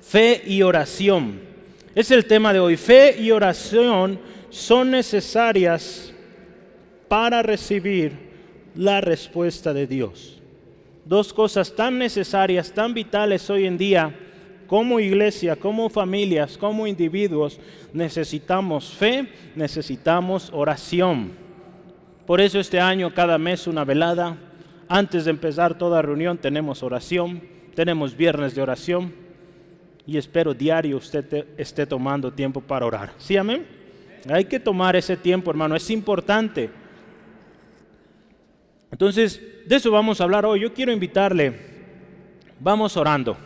Fe y oración. Es el tema de hoy. Fe y oración son necesarias para recibir la respuesta de Dios. Dos cosas tan necesarias, tan vitales hoy en día, como iglesia, como familias, como individuos, necesitamos fe, necesitamos oración. Por eso este año, cada mes una velada. Antes de empezar toda reunión tenemos oración, tenemos viernes de oración y espero diario usted esté tomando tiempo para orar. ¿Sí, amén? Hay que tomar ese tiempo, hermano, es importante. Entonces, de eso vamos a hablar hoy. Yo quiero invitarle, vamos orando.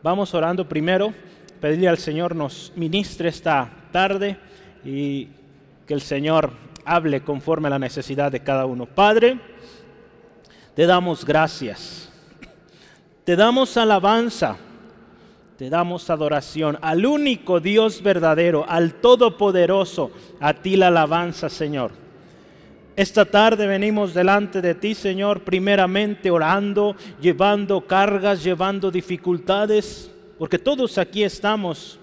Vamos orando primero, pedirle al Señor nos ministre esta tarde y que el Señor hable conforme a la necesidad de cada uno. Padre, te damos gracias, te damos alabanza, te damos adoración al único Dios verdadero, al Todopoderoso, a ti la alabanza, Señor. Esta tarde venimos delante de ti, Señor, primeramente orando, llevando cargas, llevando dificultades, porque todos aquí estamos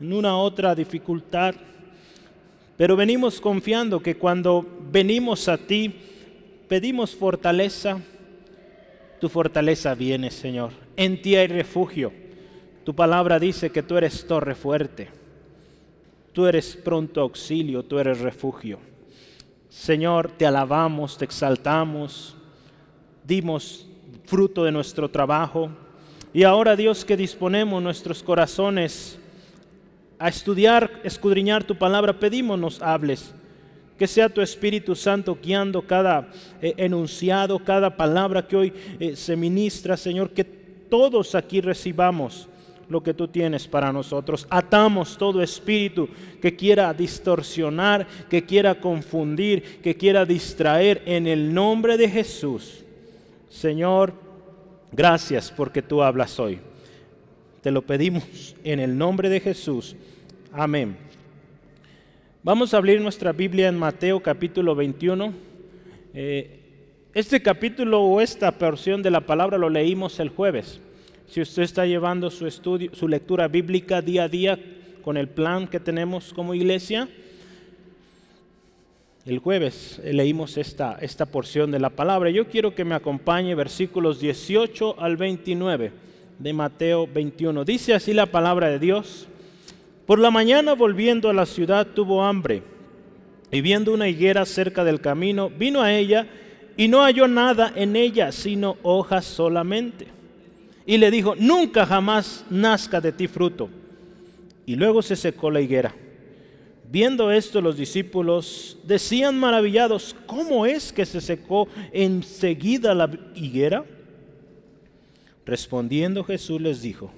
en una otra dificultad. Pero venimos confiando que cuando venimos a ti, pedimos fortaleza. Tu fortaleza viene, Señor. En ti hay refugio. Tu palabra dice que tú eres torre fuerte. Tú eres pronto auxilio, tú eres refugio. Señor, te alabamos, te exaltamos, dimos fruto de nuestro trabajo. Y ahora, Dios, que disponemos nuestros corazones a estudiar, escudriñar tu palabra, pedimos nos hables. Que sea tu Espíritu Santo guiando cada eh, enunciado, cada palabra que hoy eh, se ministra, Señor, que todos aquí recibamos lo que tú tienes para nosotros. Atamos todo espíritu que quiera distorsionar, que quiera confundir, que quiera distraer en el nombre de Jesús. Señor, gracias porque tú hablas hoy. Te lo pedimos en el nombre de Jesús. Amén. Vamos a abrir nuestra Biblia en Mateo capítulo 21. Eh, este capítulo o esta porción de la palabra lo leímos el jueves. Si usted está llevando su estudio, su lectura bíblica día a día con el plan que tenemos como iglesia, el jueves leímos esta, esta porción de la palabra. Yo quiero que me acompañe versículos 18 al 29 de Mateo 21. Dice así la palabra de Dios. Por la mañana volviendo a la ciudad tuvo hambre y viendo una higuera cerca del camino, vino a ella y no halló nada en ella sino hojas solamente y le dijo, nunca jamás nazca de ti fruto. Y luego se secó la higuera. Viendo esto los discípulos decían maravillados, ¿cómo es que se secó enseguida la higuera? Respondiendo Jesús les dijo,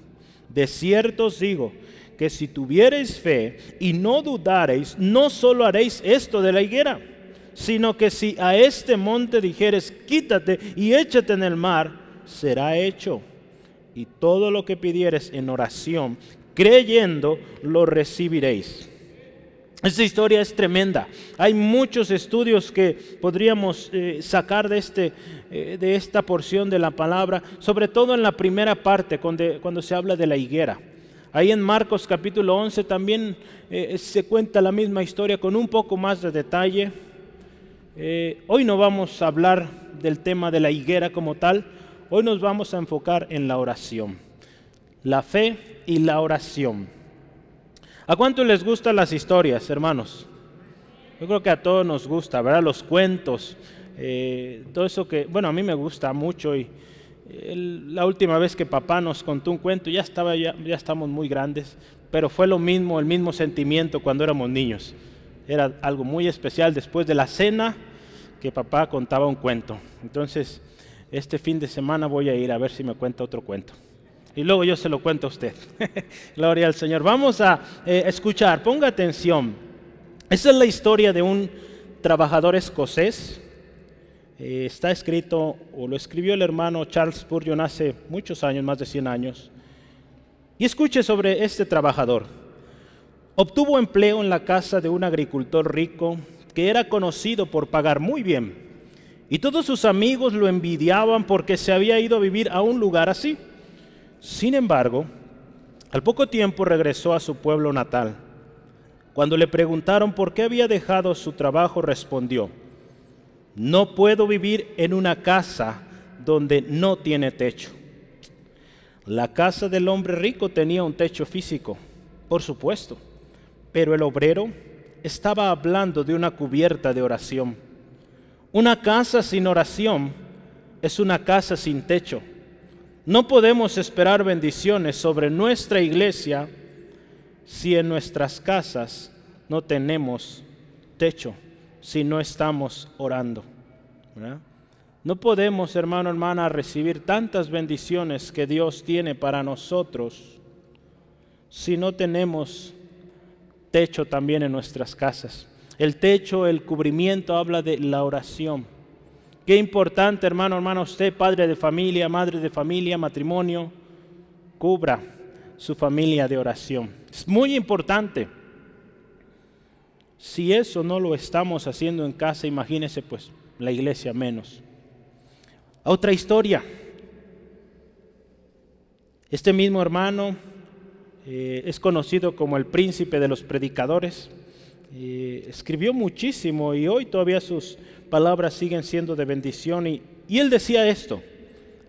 de cierto os digo, que si tuviereis fe y no dudareis, no solo haréis esto de la higuera, sino que si a este monte dijeres, quítate y échate en el mar, será hecho y todo lo que pidieres en oración, creyendo, lo recibiréis. Esta historia es tremenda. Hay muchos estudios que podríamos eh, sacar de, este, eh, de esta porción de la palabra, sobre todo en la primera parte, cuando, cuando se habla de la higuera. Ahí en Marcos capítulo 11 también eh, se cuenta la misma historia con un poco más de detalle. hoy no vamos a hablar del tema de la higuera como tal, Hoy nos vamos a enfocar en la oración, la fe y la oración. ¿A cuánto les gustan las historias, hermanos? Yo creo que a todos nos gusta, ¿verdad? Los cuentos, eh, todo eso que, bueno, a mí me gusta mucho y la última vez que papá nos contó un cuento, ya, estaba, ya estamos muy grandes, pero fue lo mismo, el mismo sentimiento cuando éramos niños. Era algo muy especial después de la cena que papá contaba un cuento. Entonces, este fin de semana voy a ir a ver si me cuenta otro cuento. Y luego yo se lo cuento a usted. Gloria al Señor. Vamos a eh, escuchar, ponga atención. Esa es la historia de un trabajador escocés. Eh, está escrito, o lo escribió el hermano Charles Spurgeon hace muchos años, más de 100 años. Y escuche sobre este trabajador. Obtuvo empleo en la casa de un agricultor rico que era conocido por pagar muy bien y todos sus amigos lo envidiaban porque se había ido a vivir a un lugar así. Sin embargo, Al poco tiempo regresó a su pueblo natal. Cuando le preguntaron por qué había dejado su trabajo, respondió, no puedo vivir en una casa donde no tiene techo. La casa del hombre rico tenía un techo físico, por supuesto, pero el obrero estaba hablando de una cubierta de oración. Una casa sin oración es una casa sin techo. No podemos esperar bendiciones sobre nuestra iglesia si en nuestras casas no tenemos techo, si no estamos orando. No podemos, hermano, hermana, recibir tantas bendiciones que Dios tiene para nosotros si no tenemos techo también en nuestras casas. El techo, el cubrimiento habla de la oración. Qué importante, hermano, hermano, usted, padre de familia, madre de familia, matrimonio, cubra su familia de oración. Es muy importante. Si eso no lo estamos haciendo en casa, imagínese pues la iglesia menos. Otra historia. Este mismo hermano eh, es conocido como el príncipe de los predicadores. Eh, escribió muchísimo y hoy todavía sus palabras siguen siendo de bendición. Y, y él decía esto,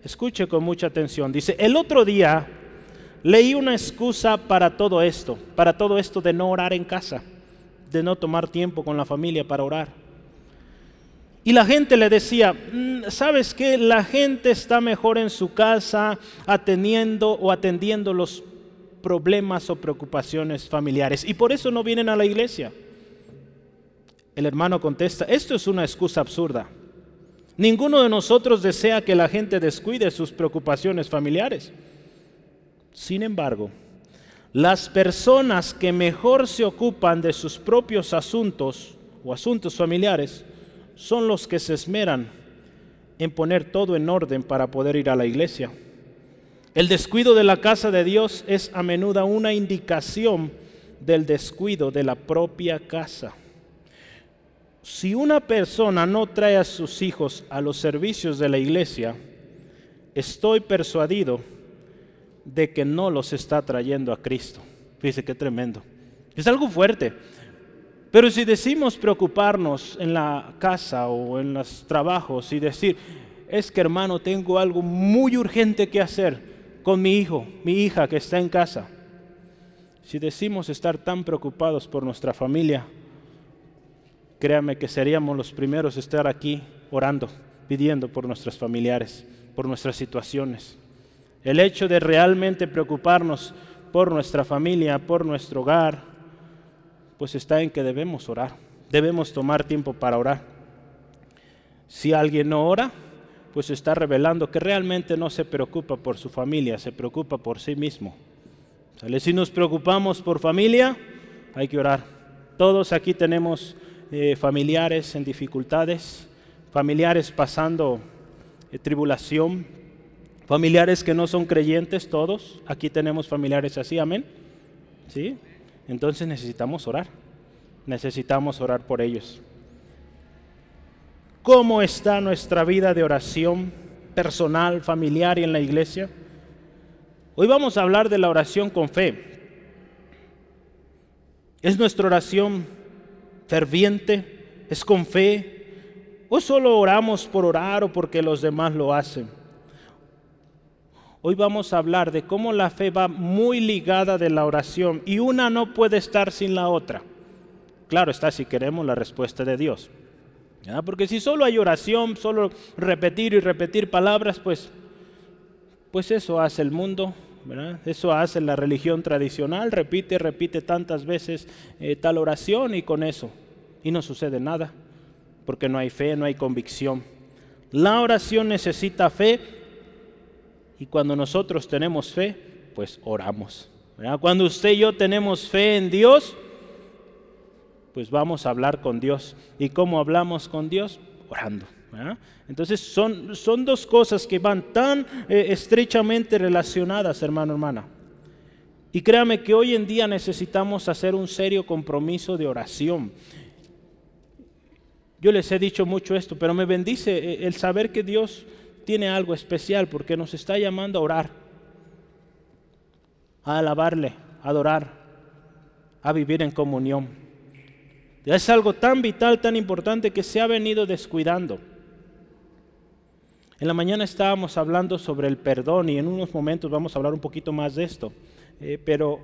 escuche con mucha atención, dice, el otro día leí una excusa para todo esto, para todo esto de no orar en casa, de no tomar tiempo con la familia para orar. Y la gente le decía, mm, ¿sabes qué? La gente está mejor en su casa atendiendo o atendiendo los problemas o preocupaciones familiares y por eso no vienen a la iglesia. El hermano contesta, esto es una excusa absurda. Ninguno de nosotros desea que la gente descuide sus preocupaciones familiares. Sin embargo, las personas que mejor se ocupan de sus propios asuntos o asuntos familiares son los que se esmeran en poner todo en orden para poder ir a la iglesia. El descuido de la casa de Dios es a menudo una indicación del descuido de la propia casa. Si una persona no trae a sus hijos a los servicios de la iglesia, estoy persuadido de que no los está trayendo a Cristo. Fíjese qué tremendo. Es algo fuerte. Pero si decimos preocuparnos en la casa o en los trabajos y decir, es que hermano, tengo algo muy urgente que hacer con mi hijo, mi hija que está en casa. Si decimos estar tan preocupados por nuestra familia, créame que seríamos los primeros a estar aquí orando, pidiendo por nuestros familiares, por nuestras situaciones. El hecho de realmente preocuparnos por nuestra familia, por nuestro hogar, pues está en que debemos orar, debemos tomar tiempo para orar. Si alguien no ora, pues está revelando que realmente no se preocupa por su familia, se preocupa por sí mismo. Si nos preocupamos por familia, hay que orar. Todos aquí tenemos eh, familiares en dificultades, familiares pasando eh, tribulación, familiares que no son creyentes, todos. Aquí tenemos familiares así, amén. ¿Sí? Entonces necesitamos orar. Necesitamos orar por ellos. ¿Cómo está nuestra vida de oración personal, familiar y en la iglesia? Hoy vamos a hablar de la oración con fe. ¿Es nuestra oración ferviente? ¿Es con fe? ¿O solo oramos por orar o porque los demás lo hacen? Hoy vamos a hablar de cómo la fe va muy ligada de la oración y una no puede estar sin la otra. Claro está si queremos la respuesta de Dios. Porque si solo hay oración, solo repetir y repetir palabras, pues, pues eso hace el mundo, eso hace la religión tradicional, repite, repite tantas veces eh, tal oración y con eso. Y no sucede nada, porque no hay fe, no hay convicción. La oración necesita fe y cuando nosotros tenemos fe, pues oramos. Cuando usted y yo tenemos fe en Dios, pues vamos a hablar con Dios. ¿Y cómo hablamos con Dios? Orando. Entonces son, son dos cosas que van tan eh, estrechamente relacionadas, hermano, hermana. Y créame que hoy en día necesitamos hacer un serio compromiso de oración. Yo les he dicho mucho esto, pero me bendice eh, el saber que Dios tiene algo especial porque nos está llamando a orar. a alabarle, a adorar, a vivir en comunión. Es algo tan vital, tan importante que se ha venido descuidando. En la mañana estábamos hablando sobre el perdón y en unos momentos vamos a hablar un poquito más de esto. Eh, pero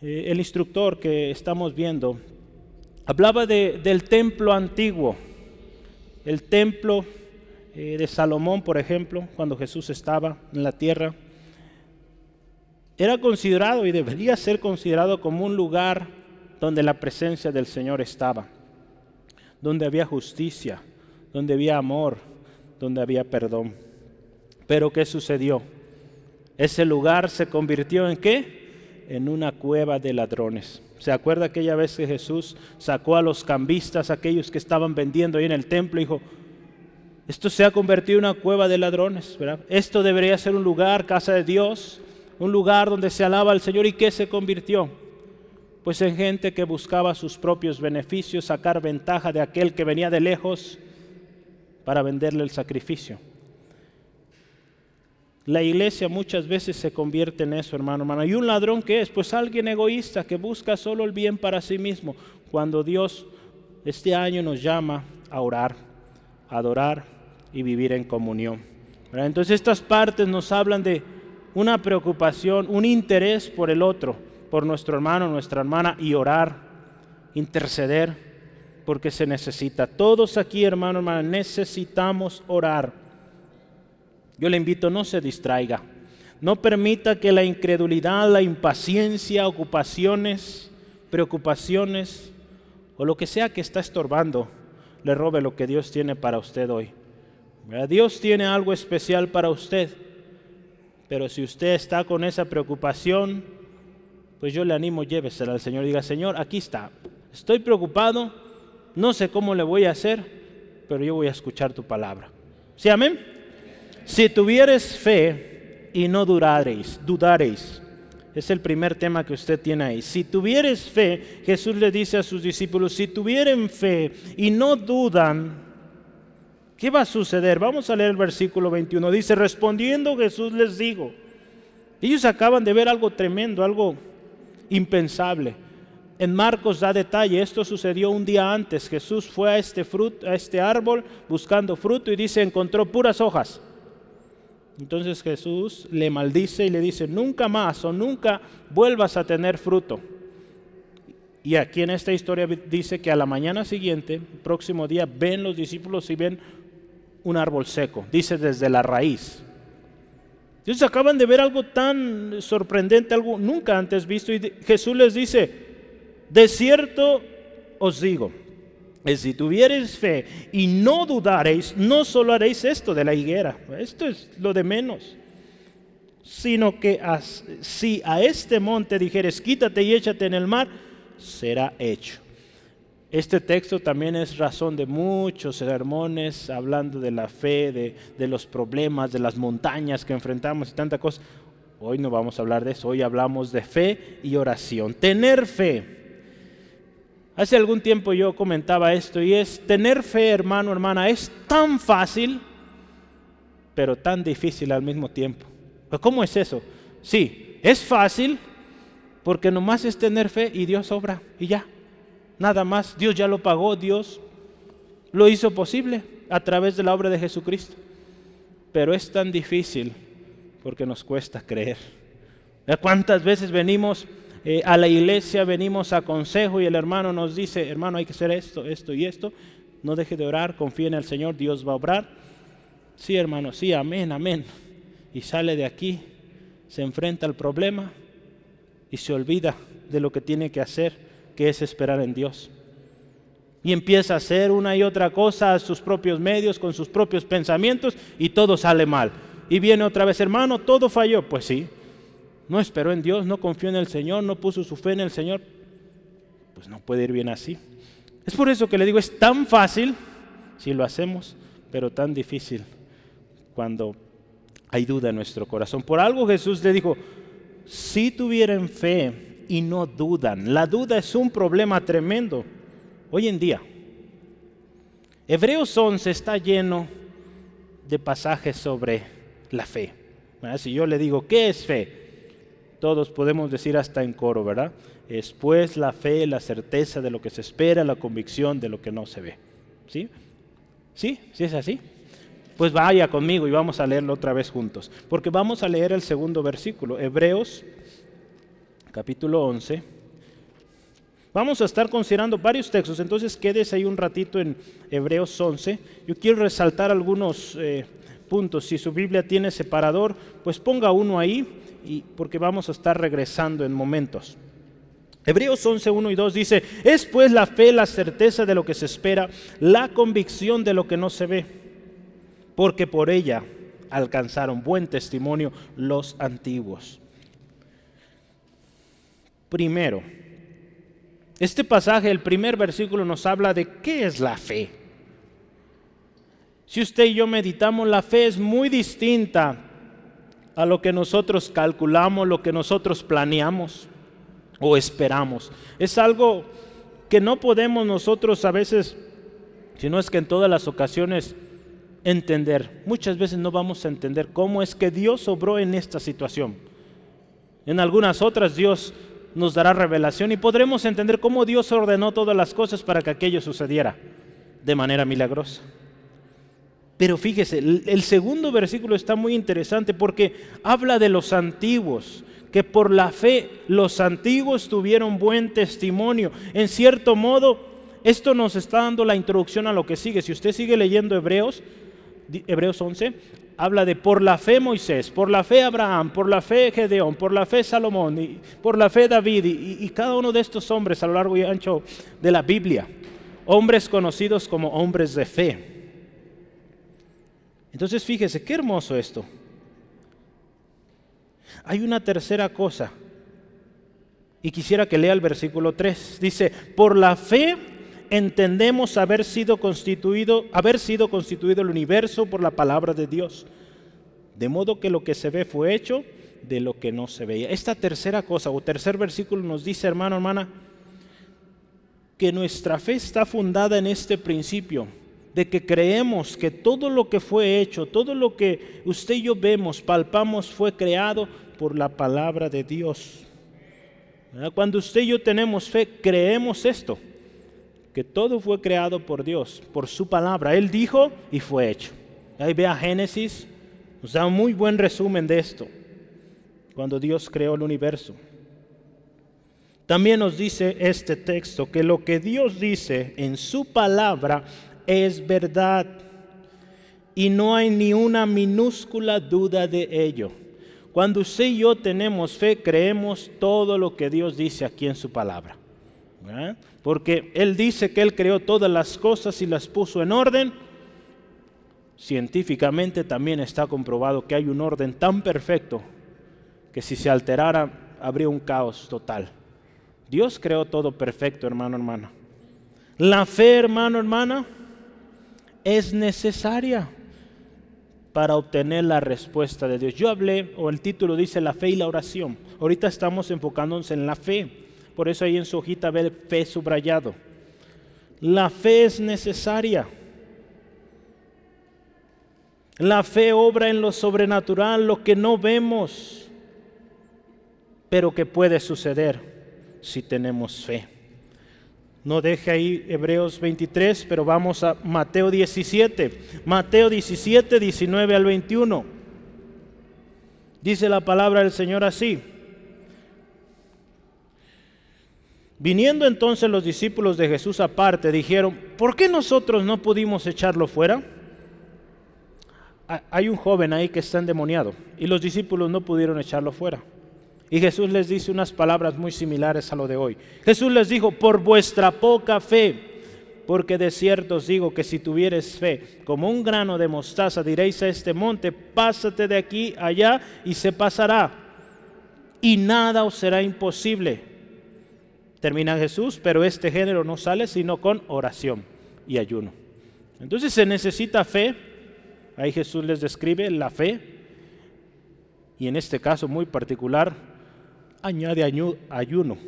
eh, el instructor que estamos viendo hablaba del templo antiguo, el templo eh, de Salomón, por ejemplo, cuando Jesús estaba en la tierra. Era considerado y debería ser considerado como un lugar donde la presencia del Señor estaba, donde había justicia, donde había amor, donde había perdón. Pero ¿qué sucedió? Ese lugar se convirtió en qué? En una cueva de ladrones. ¿Se acuerda aquella vez que Jesús sacó a los cambistas, aquellos que estaban vendiendo ahí en el templo, y dijo, esto se ha convertido en una cueva de ladrones, ¿verdad? Esto debería ser un lugar, casa de Dios, un lugar donde se alaba al Señor. ¿Y qué se convirtió? Pues en gente que buscaba sus propios beneficios, sacar ventaja de aquel que venía de lejos para venderle el sacrificio. La iglesia muchas veces se convierte en eso, hermano, hermano. ¿Y un ladrón qué es? Pues alguien egoísta que busca solo el bien para sí mismo. Cuando Dios este año nos llama a orar, a adorar y vivir en comunión. Entonces estas partes nos hablan de una preocupación, un interés por el otro, por nuestro hermano, nuestra hermana y orar, interceder porque se necesita. Todos aquí, hermano, hermana, necesitamos orar. Yo le invito, no se distraiga. No permita que la incredulidad, la impaciencia, ocupaciones, preocupaciones o lo que sea que está estorbando le robe lo que Dios tiene para usted hoy. Dios tiene algo especial para usted, pero si usted está con esa preocupación, pues yo le animo, llévesela al Señor. Diga, Señor, aquí está. Estoy preocupado, no sé cómo le voy a hacer, pero yo voy a escuchar tu palabra. ¿Sí, amén? Si tuvieres fe y no dudaréis, dudaréis. Es el primer tema que usted tiene ahí. Si tuvieres fe, Jesús le dice a sus discípulos, si tuvieren fe y no dudan, ¿qué va a suceder? Vamos a leer el versículo 21. Dice, respondiendo Jesús les digo, ellos acaban de ver algo tremendo, algo impensable en Marcos da detalle, esto sucedió un día antes. Jesús fue a este, fruto, a este árbol buscando fruto y dice, encontró puras hojas. Entonces Jesús le maldice y le dice, nunca más o nunca vuelvas a tener fruto. Y aquí en esta historia dice que a la mañana siguiente, próximo día, ven los discípulos y ven un árbol seco. Dice desde la raíz. Entonces acaban de ver algo tan sorprendente, algo nunca antes visto. Y Jesús les dice, de cierto os digo, que si tuviereis fe y no dudaréis, no solo haréis esto de la higuera, esto es lo de menos, sino que si a este monte dijeres, quítate y échate en el mar, será hecho. Este texto también es razón de muchos sermones hablando de la fe, de, de, los problemas, de las montañas que enfrentamos y tanta cosa. Hoy no vamos a hablar de eso, hoy hablamos de fe y oración. Tener fe Hace algún tiempo yo comentaba esto y es tener fe, hermano, hermana, es tan fácil, pero tan difícil al mismo tiempo. ¿Cómo es eso? Sí, es fácil porque nomás es tener fe y Dios obra y ya. Nada más, Dios ya lo pagó, Dios lo hizo posible a través de la obra de Jesucristo. Pero es tan difícil porque nos cuesta creer. ¿Cuántas veces venimos eh, a la iglesia venimos a consejo y el hermano nos dice, hermano, hay que hacer esto, esto y esto. No deje de orar, confíe en el Señor, Dios va a obrar. Sí, hermano, sí, amén, amén. Y sale de aquí, se enfrenta al problema y se olvida de lo que tiene que hacer, que es esperar en Dios. Y empieza a hacer una y otra cosa a sus propios medios, con sus propios pensamientos, y todo sale mal. Y viene otra vez, hermano, todo falló. Pues sí, no esperó en Dios, no confió en el Señor, no puso su fe en el Señor, pues no puede ir bien así. Es por eso que le digo, es tan fácil si lo hacemos, pero tan difícil cuando hay duda en nuestro corazón. Por algo Jesús le dijo, si tuvieran fe y no dudan, la duda es un problema tremendo hoy en día. Hebreos 11 está lleno de pasajes sobre la fe. Si yo le digo, ¿qué es fe? Todos podemos decir hasta en coro, ¿verdad? Es pues la fe, la certeza de lo que se espera, la convicción de lo que no se ve. ¿Sí? ¿Sí? ¿Sí es así? Pues vaya conmigo y vamos a leerlo otra vez juntos, porque vamos a leer el segundo versículo, Hebreos capítulo 11. Vamos a estar considerando varios textos, entonces quédese ahí un ratito en Hebreos 11. Yo quiero resaltar algunos eh, puntos. Si su Biblia tiene separador, pues ponga uno ahí, y, porque vamos a estar regresando en momentos. Hebreos 11, 1 y 2 dice, es pues la fe la certeza de lo que se espera, la convicción de lo que no se ve, porque por ella alcanzaron buen testimonio los antiguos. Primero, este pasaje, el primer versículo nos habla de qué es la fe. Si usted y yo meditamos, la fe es muy distinta a lo que nosotros calculamos, lo que nosotros planeamos o esperamos. Es algo que no podemos nosotros a veces, si no es que en todas las ocasiones, entender. Muchas veces no vamos a entender cómo es que Dios obró en esta situación. En algunas otras Dios nos dará revelación y podremos entender cómo Dios ordenó todas las cosas para que aquello sucediera de manera milagrosa. Pero fíjese, el, segundo versículo está muy interesante porque habla de los antiguos, que por la fe los antiguos tuvieron buen testimonio. En cierto modo, esto nos está dando la introducción a lo que sigue. Si usted sigue leyendo Hebreos, Hebreos 11, habla de por la fe Moisés, por la fe Abraham, por la fe Gedeón, por la fe Salomón, y por la fe David y, y cada uno de estos hombres a lo largo y ancho de la Biblia, hombres conocidos como hombres de fe. Entonces fíjese, qué hermoso esto. Hay una tercera cosa. Y quisiera que lea el versículo 3. Dice, por la fe entendemos haber sido constituido, haber sido constituido el universo por la palabra de Dios. De modo que lo que se ve fue hecho de lo que no se veía. Esta tercera cosa o tercer versículo nos dice, hermano, hermana, que nuestra fe está fundada en este principio de que creemos que todo lo que fue hecho, todo lo que usted y yo vemos, palpamos, fue creado por la palabra de Dios. Cuando usted y yo tenemos fe, creemos esto, que todo fue creado por Dios, por su palabra. Él dijo y fue hecho. Ahí vea Génesis, nos da un muy buen resumen de esto, cuando Dios creó el universo. También nos dice este texto que lo que Dios dice en su palabra es verdad y no hay ni una minúscula duda de ello. Cuando usted y yo tenemos fe, creemos todo lo que Dios dice aquí en su palabra. Porque Él dice que Él creó todas las cosas y las puso en orden. Científicamente también está comprobado que hay un orden tan perfecto que si se alterara habría un caos total. Dios creó todo perfecto, hermano, hermana. La fe, hermano, hermana, es necesaria para obtener la respuesta de Dios. Yo hablé, o el título dice la fe y la oración. Ahorita estamos enfocándonos en la fe. Por eso ahí en su hojita ve fe subrayado. La fe es necesaria. La fe obra en lo sobrenatural, lo que no vemos, pero que puede suceder si tenemos fe. No deje ahí Hebreos 23, pero vamos a Mateo 17. Mateo 17, 19 al 21. Dice la palabra del Señor así. Viniendo entonces los discípulos de Jesús aparte, dijeron, ¿por qué nosotros no pudimos echarlo fuera? Hay un joven ahí que está endemoniado y los discípulos no pudieron echarlo fuera. Y Jesús les dice unas palabras muy similares a lo de hoy. Jesús les dijo, por vuestra poca fe, porque de cierto os digo que si tuvieres fe como un grano de mostaza, diréis a este monte, pásate de aquí allá y se pasará. Y nada os será imposible. Termina Jesús, pero este género no sale sino con oración y ayuno. Entonces se necesita fe. Ahí Jesús les describe la fe. Y en este caso muy particular, añade ayuno.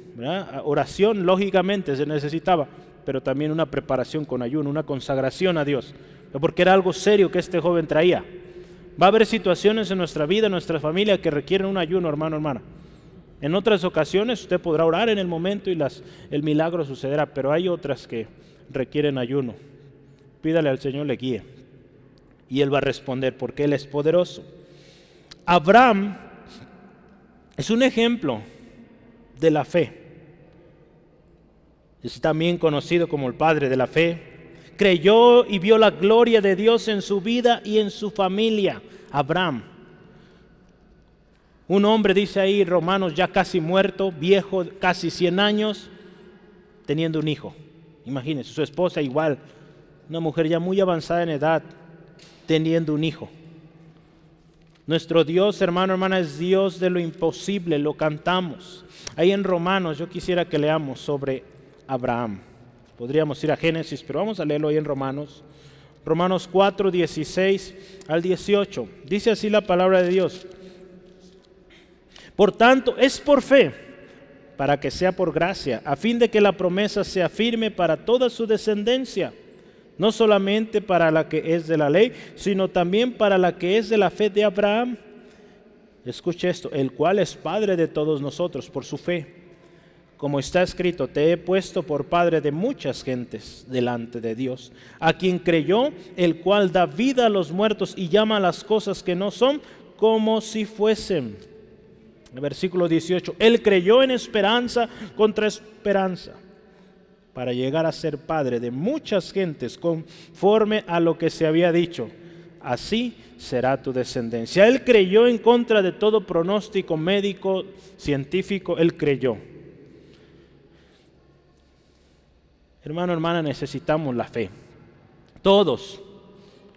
Oración, lógicamente, se necesitaba, pero también una preparación con ayuno, una consagración a Dios, porque era algo serio que este joven traía. Va a haber situaciones en nuestra vida, en nuestra familia, que requieren un ayuno, hermano, hermana. En otras ocasiones usted podrá orar en el momento y las, el milagro sucederá, pero hay otras que requieren ayuno. Pídale al Señor le guíe y Él va a responder porque Él es poderoso. Abraham es un ejemplo de la fe. Es también conocido como el padre de la fe. Creyó y vio la gloria de Dios en su vida y en su familia. Abraham. Un hombre, dice ahí Romanos, ya casi muerto, viejo, casi 100 años, teniendo un hijo. Imagínense, su esposa igual, una mujer ya muy avanzada en edad, teniendo un hijo. Nuestro Dios, hermano, hermana, es Dios de lo imposible, lo cantamos. Ahí en Romanos yo quisiera que leamos sobre Abraham. Podríamos ir a Génesis, pero vamos a leerlo ahí en Romanos. Romanos 4, 16 al 18. Dice así la palabra de Dios. Por tanto, es por fe, para que sea por gracia, a fin de que la promesa sea firme para toda su descendencia, no solamente para la que es de la ley, sino también para la que es de la fe de Abraham. Escuche esto, el cual es Padre de todos nosotros por su fe. Como está escrito, te he puesto por Padre de muchas gentes delante de Dios, a quien creyó, el cual da vida a los muertos y llama a las cosas que no son como si fuesen versículo 18, Él creyó en esperanza contra esperanza para llegar a ser padre de muchas gentes conforme a lo que se había dicho. Así será tu descendencia. Él creyó en contra de todo pronóstico médico, científico, Él creyó. Hermano, hermana, necesitamos la fe. Todos,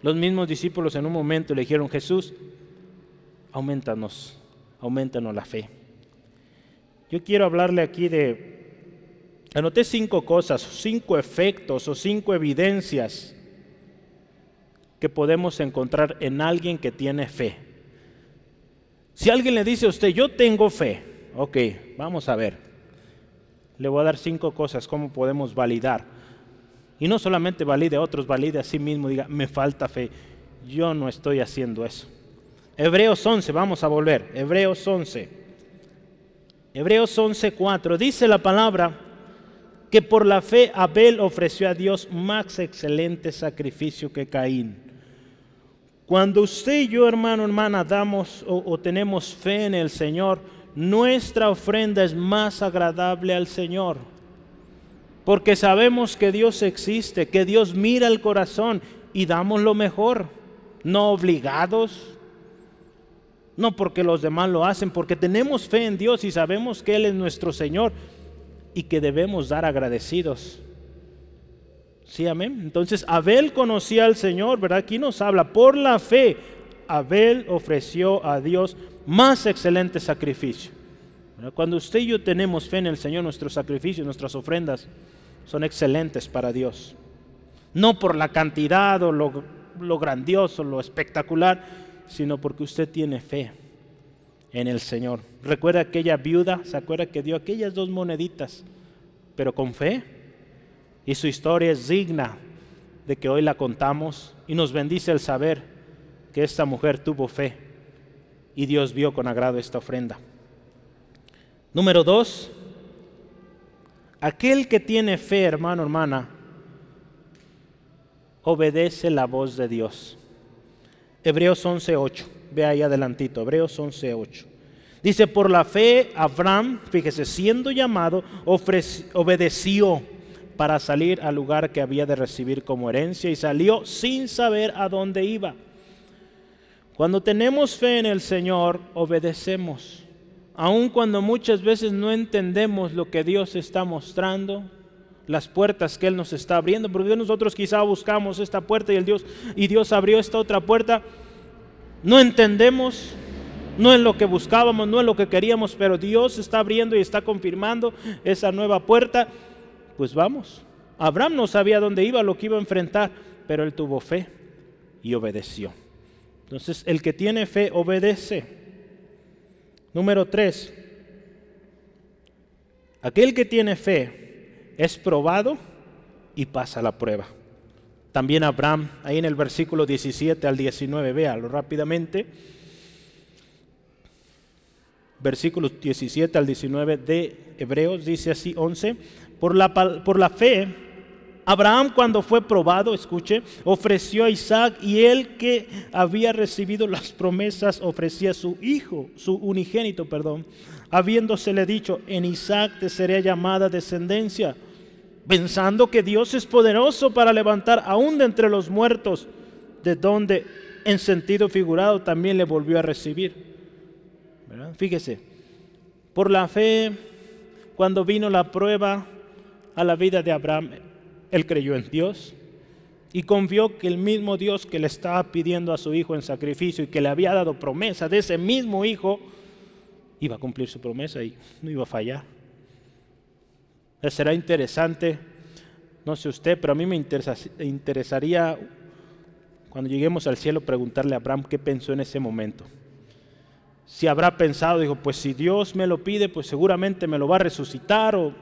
los mismos discípulos en un momento le dijeron, Jesús, aumentanos aumentanos la fe. Yo quiero hablarle aquí de, anoté cinco cosas, cinco efectos o cinco evidencias que podemos encontrar en alguien que tiene fe. Si alguien le dice a usted, yo tengo fe, ok, vamos a ver. Le voy a dar cinco cosas, cómo podemos validar. Y no solamente valide a otros, valide a sí mismo, diga, me falta fe. Yo no estoy haciendo eso. Hebreos 11, vamos a volver. Hebreos 11. Hebreos 11, 4. Dice la palabra que por la fe Abel ofreció a Dios más excelente sacrificio que Caín. Cuando usted y yo, hermano, hermana, damos o, tenemos fe en el Señor, nuestra ofrenda es más agradable al Señor. Porque sabemos que Dios existe, que Dios mira el corazón y damos lo mejor, no obligados, no porque los demás lo hacen, porque tenemos fe en Dios y sabemos que Él es nuestro Señor y que debemos dar agradecidos. Sí, amén. Entonces Abel conocía al Señor, ¿verdad? Aquí nos habla, por la fe, Abel ofreció a Dios más excelente sacrificio. Cuando usted y yo tenemos fe en el Señor, nuestros sacrificios, nuestras ofrendas son excelentes para Dios. No por la cantidad o lo, lo grandioso, lo espectacular, sino porque usted tiene fe en el Señor. Recuerda aquella viuda, se acuerda que dio aquellas dos moneditas, pero con fe. Y su historia es digna de que hoy la contamos y nos bendice el saber que esta mujer tuvo fe y Dios vio con agrado esta ofrenda. Número dos, aquel que tiene fe, hermano, hermana, obedece la voz de Dios. Hebreos 11.8. Ve ahí adelantito, Hebreos 11.8. Dice, por la fe Abraham, fíjese, siendo llamado, obedeció para salir al lugar que había de recibir como herencia y salió sin saber a dónde iba. Cuando tenemos fe en el Señor, obedecemos. Aun cuando muchas veces no entendemos lo que Dios está mostrando, las puertas que Él nos está abriendo, porque nosotros quizá buscamos esta puerta y, el Dios, y Dios abrió esta otra puerta. No entendemos, no es lo que buscábamos, no es lo que queríamos, pero Dios está abriendo y está confirmando esa nueva puerta. Pues vamos. Abraham no sabía dónde iba, lo que iba a enfrentar, pero él tuvo fe y obedeció. Entonces, el que tiene fe obedece. Número tres, aquel que tiene fe es probado y pasa la prueba. También Abraham, ahí en el versículo 17 al 19, véalo rápidamente. versículos 17 al 19 de Hebreos, dice así 11, por la, por la fe, Abraham cuando fue probado, escuche, ofreció a Isaac y él que había recibido las promesas ofrecía a su hijo, su unigénito, perdón, habiéndosele dicho, en Isaac te será llamada descendencia, pensando que Dios es poderoso para levantar aún de entre los muertos, de donde en sentido figurado también le volvió a recibir. Fíjese, por la fe, cuando vino la prueba a la vida de Abraham, él creyó en Dios y confió que el mismo Dios que le estaba pidiendo a su hijo en sacrificio y que le había dado promesa de ese mismo hijo, iba a cumplir su promesa y no iba a fallar. Será interesante, no sé usted, pero a mí me interesaría cuando lleguemos al cielo preguntarle a Abraham qué pensó en ese momento si habrá pensado, dijo, pues si Dios me lo pide, pues seguramente me lo va a resucitar, o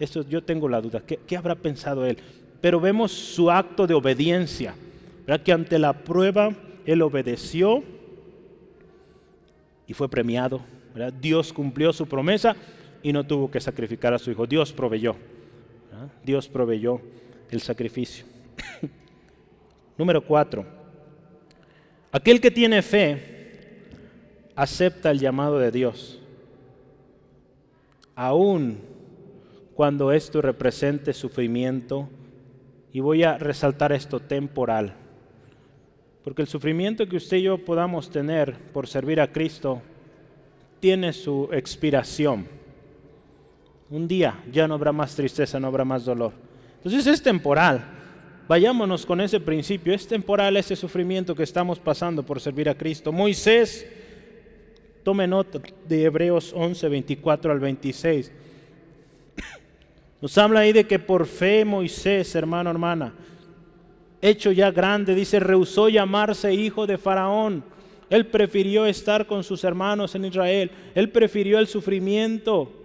eso yo tengo la duda, ¿qué, habrá pensado él? Pero vemos su acto de obediencia, ¿verdad? que ante la prueba él obedeció y fue premiado. Dios cumplió su promesa y no tuvo que sacrificar a su hijo, Dios proveyó, Dios proveyó el sacrificio. Número cuatro, aquel que tiene fe, acepta el llamado de Dios, aun cuando esto represente sufrimiento, y voy a resaltar esto temporal, porque el sufrimiento que usted y yo podamos tener por servir a Cristo tiene su expiración. Un día ya no habrá más tristeza, no habrá más dolor. Entonces es temporal. Vayámonos con ese principio. Es temporal ese sufrimiento que estamos pasando por servir a Cristo. Moisés Tome nota de Hebreos 11, 24 al 26. Nos habla ahí de que por fe Moisés, hermano, hermana, hecho ya grande, dice, rehusó llamarse hijo de Faraón. Él prefirió estar con sus hermanos en Israel. Él prefirió el sufrimiento,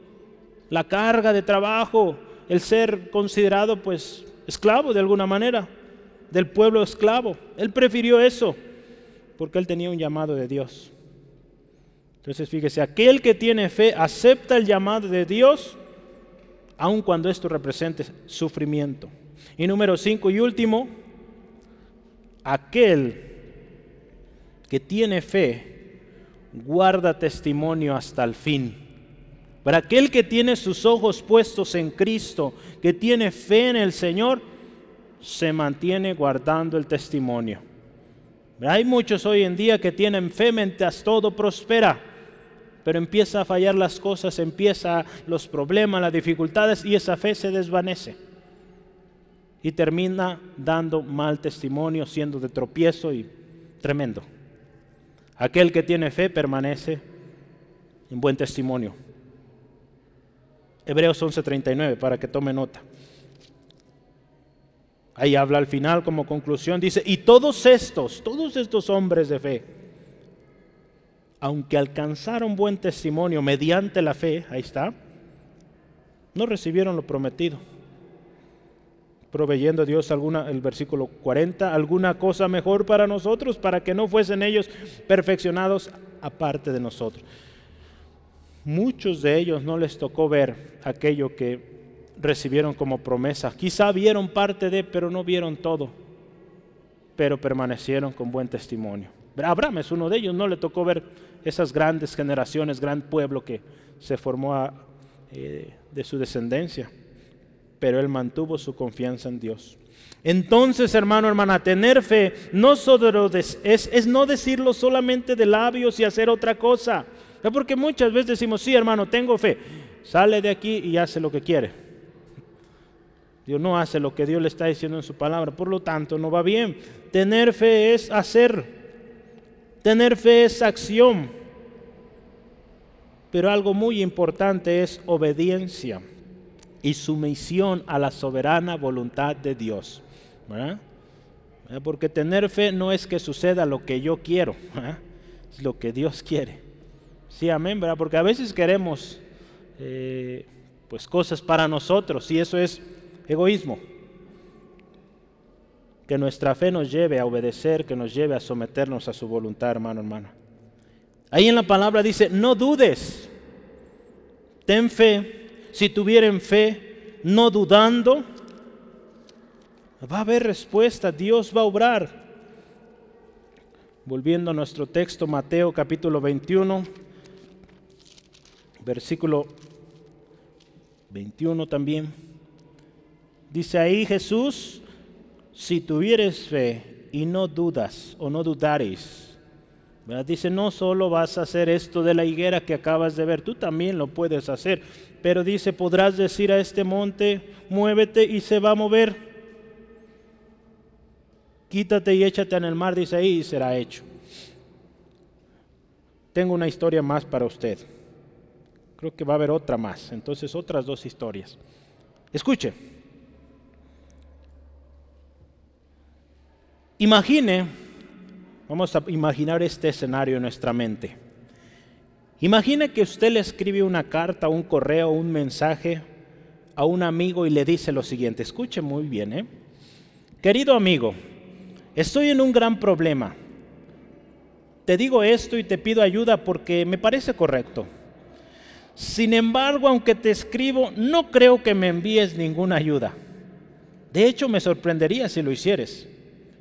la carga de trabajo, el ser considerado pues esclavo de alguna manera, del pueblo esclavo. Él prefirió eso porque él tenía un llamado de Dios. Entonces fíjese, aquel que tiene fe acepta el llamado de Dios, aun cuando esto represente sufrimiento. Y número cinco y último, aquel que tiene fe guarda testimonio hasta el fin. Para aquel que tiene sus ojos puestos en Cristo, que tiene fe en el Señor, se mantiene guardando el testimonio. Hay muchos hoy en día que tienen fe mientras todo prospera pero empieza a fallar las cosas, empieza los problemas, las dificultades y esa fe se desvanece. Y termina dando mal testimonio, siendo de tropiezo y tremendo. Aquel que tiene fe permanece en buen testimonio. Hebreos 11:39, para que tome nota. Ahí habla al final como conclusión, dice, y todos estos, todos estos hombres de fe, aunque alcanzaron buen testimonio mediante la fe, ahí está, no recibieron lo prometido. Proveyendo Dios alguna, el versículo 40, alguna cosa mejor para nosotros, para que no fuesen ellos perfeccionados aparte de nosotros. Muchos de ellos no les tocó ver aquello que recibieron como promesa. Quizá vieron parte de, pero no vieron todo. Pero permanecieron con buen testimonio. Abraham es uno de ellos, no le tocó ver esas grandes generaciones, gran pueblo que se formó eh, de su descendencia, pero él mantuvo su confianza en Dios. Entonces, hermano, hermana, tener fe no es no decirlo solamente de labios y hacer otra cosa. Porque muchas veces decimos, sí, hermano, tengo fe. Sale de aquí y hace lo que quiere. Dios no hace lo que Dios le está diciendo en su palabra. Por lo tanto, no va bien. Tener fe es hacer. Tener fe es acción, pero algo muy importante es obediencia y sumisión a la soberana voluntad de Dios. Porque tener fe no es que suceda lo que yo quiero, es lo que Dios quiere. Sí, amén, ¿verdad? Porque a veces queremos eh, pues cosas para nosotros y eso es egoísmo que nuestra fe nos lleve a obedecer, que nos lleve a someternos a su voluntad, hermano, hermano. Ahí en la palabra dice, no dudes. Ten fe, si tuvieren fe, no dudando, va a haber respuesta, Dios va a obrar. Volviendo a nuestro texto, Mateo capítulo 21, versículo 21 también. Dice ahí Jesús, si tuvieres fe y no dudas o no dudaréis, Dice, no solo vas a hacer esto de la higuera que acabas de ver, tú también lo puedes hacer. Pero dice, podrás decir a este monte, muévete y se va a mover. Quítate y échate en el mar, dice ahí, y será hecho. Tengo una historia más para usted. Creo que va a haber otra más. Entonces, otras dos historias. Escuche. Imagine Vamos a imaginar este escenario en nuestra mente. Imagine que usted le escribe una carta, un correo, un mensaje a un amigo y le dice lo siguiente. Escuche muy bien, ¿eh? Querido amigo, estoy en un gran problema. Te digo esto y te pido ayuda porque me parece correcto. Sin embargo, aunque te escribo, no creo que me envíes ninguna ayuda. De hecho, me sorprendería si lo hicieres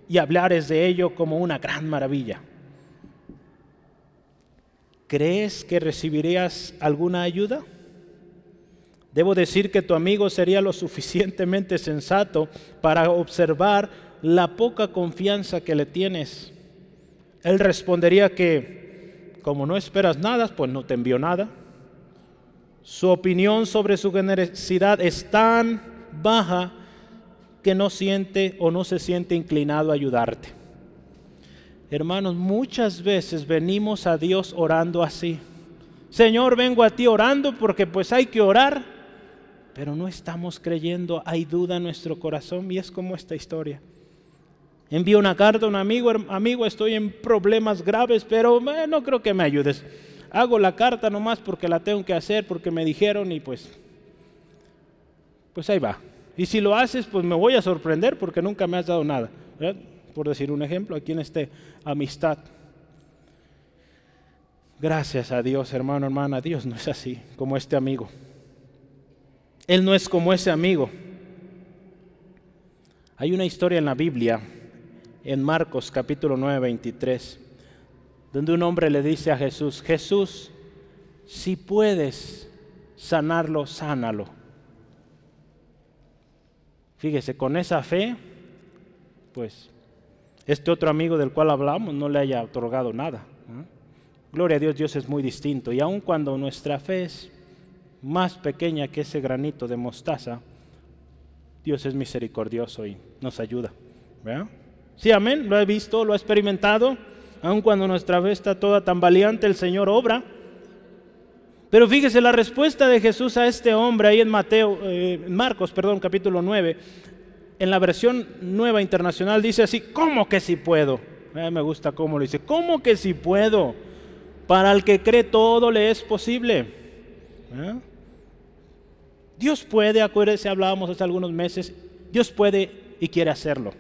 y hablares de ello como una gran maravilla. ¿Crees que recibirías alguna ayuda? Debo decir que tu amigo sería lo suficientemente sensato para observar la poca confianza que le tienes. Él respondería que, como no esperas nada, pues no te envió nada. Su opinión sobre su generosidad es tan baja que no siente o no se siente inclinado a ayudarte. Hermanos, muchas veces venimos a Dios orando así. Señor, vengo a ti orando porque pues hay que orar, pero no estamos creyendo, hay duda en nuestro corazón y es como esta historia. Envío una carta a un amigo, amigo, estoy en problemas graves, pero eh, no creo que me ayudes. Hago la carta nomás porque la tengo que hacer, porque me dijeron y pues, pues ahí va. Y si lo haces, pues me voy a sorprender porque nunca me has dado nada. Por decir un ejemplo, aquí en este amistad. Gracias a Dios, hermano, hermana. Dios no es así como este amigo. Él no es como ese amigo. Hay una historia en la Biblia, en Marcos capítulo 9, 23, donde un hombre le dice a Jesús, Jesús, si puedes sanarlo, sánalo. Fíjese, con esa fe, pues este otro amigo del cual hablamos no le haya otorgado nada. Gloria a Dios, Dios es muy distinto. Y aun cuando nuestra fe es más pequeña que ese granito de mostaza, Dios es misericordioso y nos ayuda. Sí, amén, lo he visto, lo he experimentado. Aun cuando nuestra fe está toda tan valiente, el Señor obra. Pero fíjese la respuesta de Jesús a este hombre ahí en Mateo, eh, Marcos, perdón, capítulo 9. En la versión nueva internacional dice así, ¿cómo que si puedo? Eh, me gusta cómo lo dice, ¿cómo que si puedo? Para el que cree todo le es posible. ¿Eh? Dios puede, acuérdense, hablábamos hace algunos meses, Dios puede y quiere hacerlo.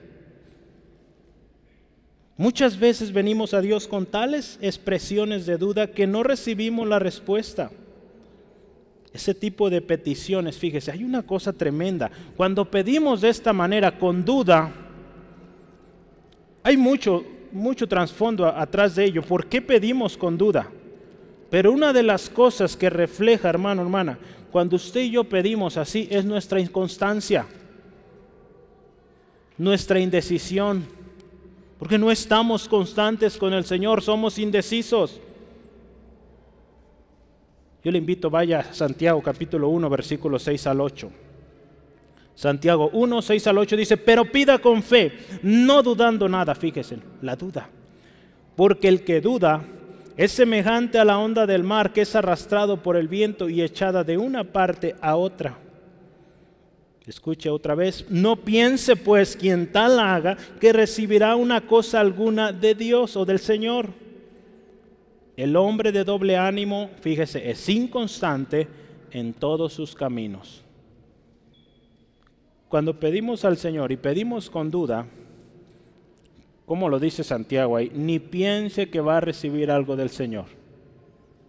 Muchas veces venimos a Dios con tales expresiones de duda que no recibimos la respuesta. Ese tipo de peticiones, fíjese, hay una cosa tremenda. Cuando pedimos de esta manera con duda, hay mucho, mucho trasfondo atrás de ello. ¿Por qué pedimos con duda? Pero una de las cosas que refleja, hermano, hermana, cuando usted y yo pedimos así, es nuestra inconstancia, nuestra indecisión, porque no estamos constantes con el Señor, somos indecisos. Yo le invito, vaya a Santiago capítulo 1, versículo 6 al 8. Santiago 1, 6 al 8 dice, pero pida con fe, no dudando nada, fíjese, la duda. Porque el que duda es semejante a la onda del mar que es arrastrado por el viento y echada de una parte a otra. Escuche otra vez, no piense pues quien tal haga que recibirá una cosa alguna de Dios o del Señor el hombre de doble ánimo, fíjese, es inconstante en todos sus caminos. Cuando pedimos al Señor y pedimos con duda, como lo dice Santiago ahí, ni piense que va a recibir algo del Señor.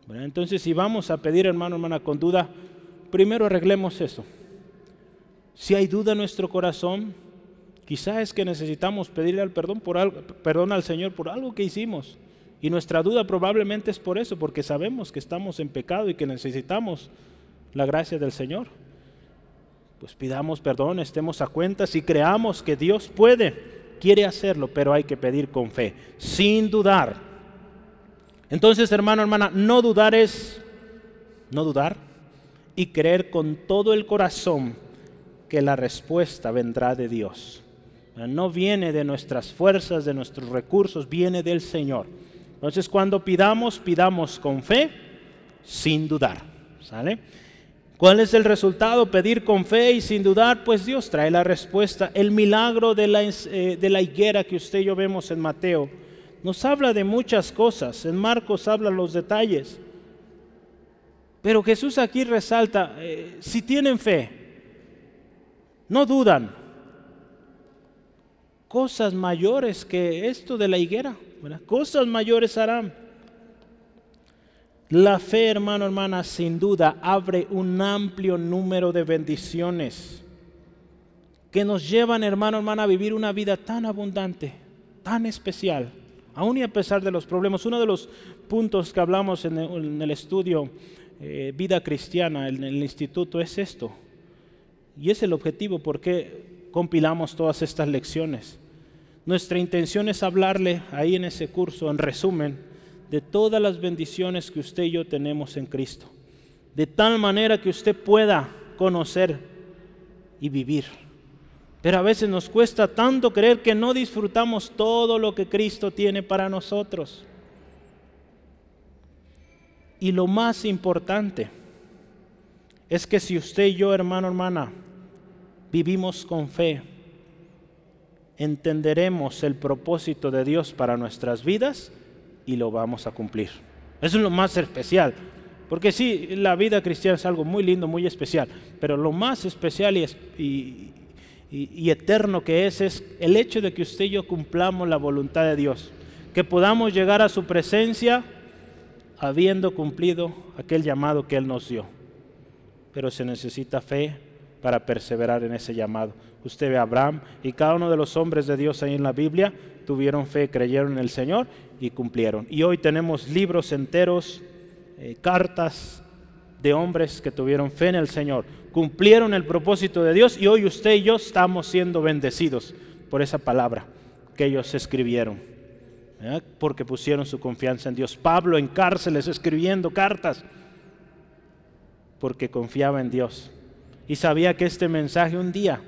Entonces, si vamos a pedir, hermano, hermana, con duda, primero arreglemos eso. Si hay duda en nuestro corazón, quizás es que necesitamos pedirle al perdón, por algo, perdón al Señor por algo que hicimos. Y nuestra duda probablemente es por eso, porque sabemos que estamos en pecado y que necesitamos la gracia del Señor. Pues pidamos perdón, estemos a cuentas y creamos que Dios puede, quiere hacerlo, pero hay que pedir con fe, sin dudar. Entonces, hermano, hermana, no dudar es no dudar y creer con todo el corazón que la respuesta vendrá de Dios. No viene de nuestras fuerzas, de nuestros recursos, viene del Señor. Entonces cuando pidamos, pidamos con fe, sin dudar. ¿Sale? ¿Cuál es el resultado? Pedir con fe y sin dudar, pues Dios trae la respuesta. El milagro de la, eh, de la higuera que usted y yo vemos en Mateo nos habla de muchas cosas. En Marcos habla los detalles. Pero Jesús aquí resalta, eh, si tienen fe, no dudan, cosas mayores que esto de la higuera. Cosas mayores harán. La fe, hermano, hermana, sin duda abre un amplio número de bendiciones que nos llevan, hermano, hermana, a vivir una vida tan abundante, tan especial, aún y a pesar de los problemas. Uno de los puntos que hablamos en el, estudio eh, Vida Cristiana, en el instituto, es esto. Y es el objetivo por qué compilamos todas estas lecciones. Nuestra intención es hablarle ahí en ese curso, en resumen, de todas las bendiciones que usted y yo tenemos en Cristo. De tal manera que usted pueda conocer y vivir. Pero a veces nos cuesta tanto creer que no disfrutamos todo lo que Cristo tiene para nosotros. Y lo más importante es que si usted y yo, hermano, hermana, vivimos con fe, entenderemos el propósito de Dios para nuestras vidas y lo vamos a cumplir. Eso es lo más especial. Porque sí, la vida cristiana es algo muy lindo, muy especial, pero lo más especial y, y, eterno que es es el hecho de que usted y yo cumplamos la voluntad de Dios, que podamos llegar a su presencia habiendo cumplido aquel llamado que Él nos dio. Pero se necesita fe para perseverar en ese llamado. Usted ve a Abraham y cada uno de los hombres de Dios ahí en la Biblia tuvieron fe, creyeron en el Señor y cumplieron. Y hoy tenemos libros enteros, eh, cartas de hombres que tuvieron fe en el Señor, cumplieron el propósito de Dios y hoy usted y yo estamos siendo bendecidos por esa palabra que ellos escribieron, porque pusieron su confianza en Dios. Pablo en cárceles escribiendo cartas porque confiaba en Dios y sabía que este mensaje un día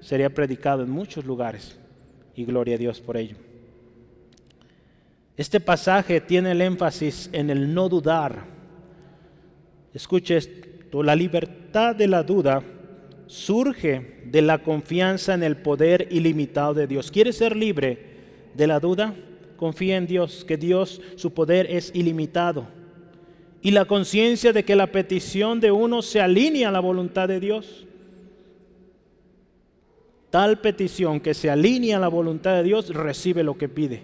sería predicado en muchos lugares y gloria a Dios por ello. Este pasaje tiene el énfasis en el no dudar. Escuche esto, la libertad de la duda surge de la confianza en el poder ilimitado de Dios. ¿Quiere ser libre de la duda? Confía en Dios, que Dios, su poder es ilimitado. Y la conciencia de que la petición de uno se alinea a la voluntad de Dios tal petición que se alinea a la voluntad de Dios recibe lo que pide.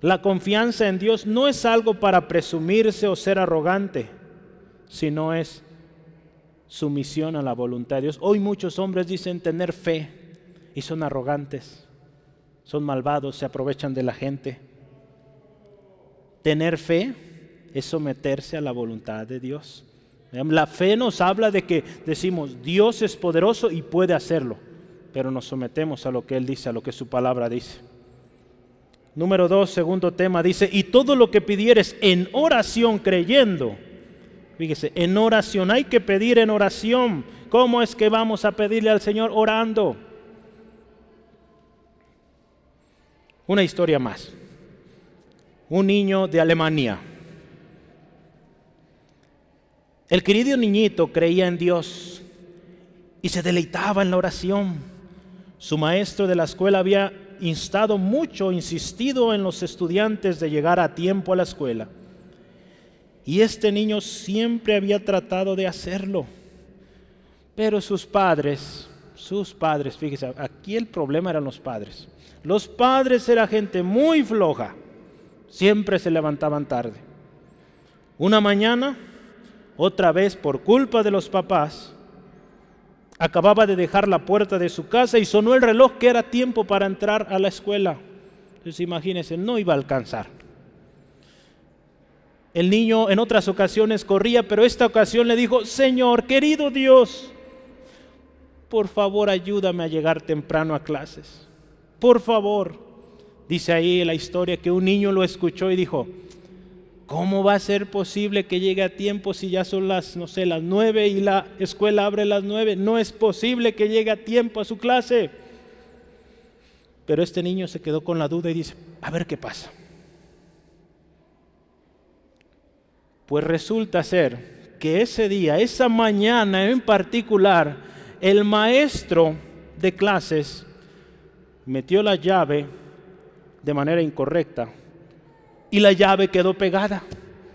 La confianza en Dios no es algo para presumirse o ser arrogante, sino es sumisión a la voluntad de Dios. Hoy muchos hombres dicen tener fe y son arrogantes, son malvados, se aprovechan de la gente. Tener fe es someterse a la voluntad de Dios. La fe nos habla de que decimos, Dios es poderoso y puede hacerlo pero nos sometemos a lo que Él dice, a lo que su palabra dice. Número dos, segundo tema, dice, y todo lo que pidieres en oración creyendo. Fíjese, en oración, hay que pedir en oración. ¿Cómo es que vamos a pedirle al Señor orando? Una historia más. Un niño de Alemania. El querido niñito creía en Dios y se deleitaba en la oración. Su maestro de la escuela había instado mucho, insistido en los estudiantes de llegar a tiempo a la escuela. Y este niño siempre había tratado de hacerlo. Pero sus padres, sus padres, fíjese, aquí el problema eran los padres. Los padres eran gente muy floja, siempre se levantaban tarde. Una mañana, otra vez por culpa de los papás, acababa de dejar la puerta de su casa y sonó el reloj que era tiempo para entrar a la escuela. Entonces imagínense, no iba a alcanzar. El niño en otras ocasiones corría, pero esta ocasión le dijo, Señor, querido Dios, por favor ayúdame a llegar temprano a clases. Por favor. Dice ahí la historia que un niño lo escuchó y dijo, ¿cómo va a ser posible que llegue a tiempo si ya son las, no sé, las nueve y la escuela abre las nueve? No es posible que llegue a tiempo a su clase. Pero este niño se quedó con la duda y dice, a ver qué pasa. Pues resulta ser que ese día, esa mañana en particular, el maestro de clases metió la llave de manera incorrecta y la llave quedó pegada.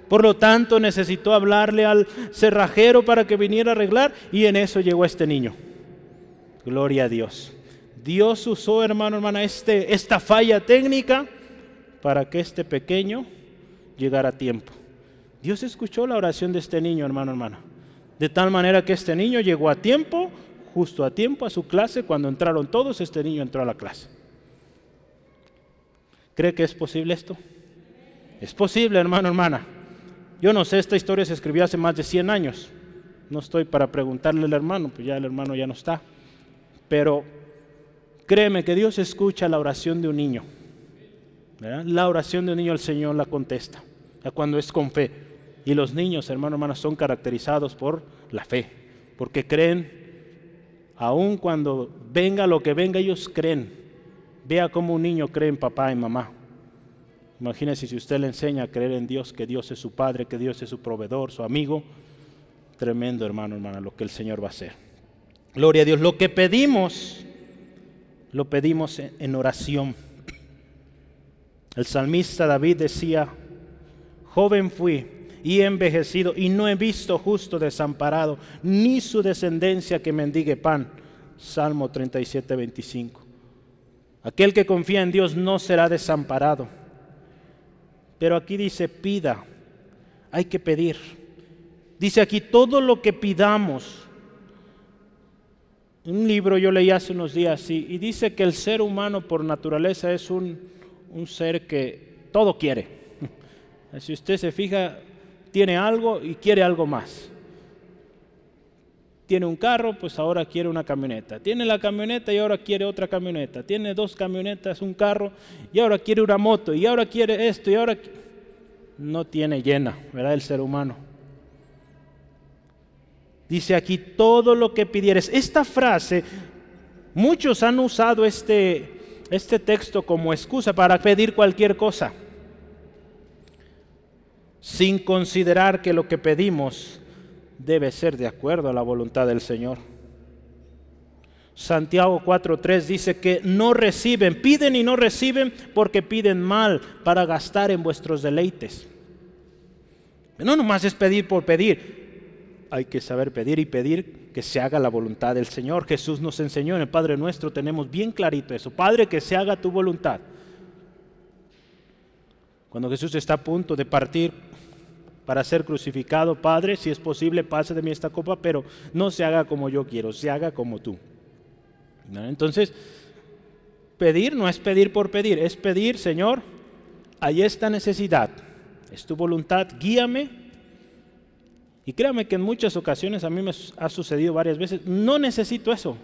Por lo tanto, necesitó hablarle al cerrajero para que viniera a arreglar y en eso llegó este niño. Gloria a Dios. Dios usó, hermano, hermana, este, esta falla técnica para que este pequeño llegara a tiempo. Dios escuchó la oración de este niño, hermano, hermana. De tal manera que este niño llegó a tiempo, justo a tiempo, a su clase. Cuando entraron todos, este niño entró a la clase. ¿Cree que es posible esto? Es posible, hermano, hermana. Yo no sé, esta historia se escribió hace más de 100 años. No estoy para preguntarle al hermano, pues ya el hermano ya no está. Pero créeme que Dios escucha la oración de un niño. La oración de un niño el Señor la contesta, cuando es con fe. Y los niños, hermanos, hermanas, son caracterizados por la fe, porque creen, aun cuando venga lo que venga, ellos creen. Vea cómo un niño cree en papá y mamá. Imagínese si usted le enseña a creer en Dios, que Dios es su padre, que Dios es su proveedor, su amigo. Tremendo, hermano, hermana, lo que el Señor va a hacer. Gloria a Dios. Lo que pedimos, lo pedimos en oración. El salmista David decía, joven fui y envejecido, y no he visto justo desamparado, ni su descendencia que mendigue pan. Salmo 37, 25. Aquel que confía en Dios no será desamparado. Pero aquí dice, pida, hay que pedir. Dice aquí, todo lo que pidamos. Un libro yo leí hace unos días y, y dice que el ser humano por naturaleza es un, un ser que todo quiere. Si usted se fija, tiene algo y quiere algo más. Tiene un carro, pues ahora quiere una camioneta. Tiene la camioneta y ahora quiere otra camioneta. Tiene dos camionetas, un carro y ahora quiere una moto y ahora quiere esto y ahora no tiene llena, ¿verdad? El ser humano. Dice aquí todo lo que pidieres. Esta frase, muchos han usado este, este texto como excusa para pedir cualquier cosa sin considerar que lo que pedimos debe ser de acuerdo a la voluntad del Señor. Santiago 4.3 dice que no reciben, piden y no reciben porque piden mal para gastar en vuestros deleites. No nomás es pedir por pedir, hay que saber pedir y pedir que se haga la voluntad del Señor. Jesús nos enseñó en el Padre nuestro, tenemos bien clarito eso. Padre, que se haga tu voluntad. Cuando Jesús está a punto de partir para ser crucificado. Padre, si es posible, pase de mí esta copa, pero no se haga como yo quiero, se haga como tú. Entonces, pedir no es pedir por pedir, es pedir, Señor, hay esta necesidad, es tu voluntad, guíame. Y créame que en muchas ocasiones a mí me ha sucedido varias veces, no necesito eso.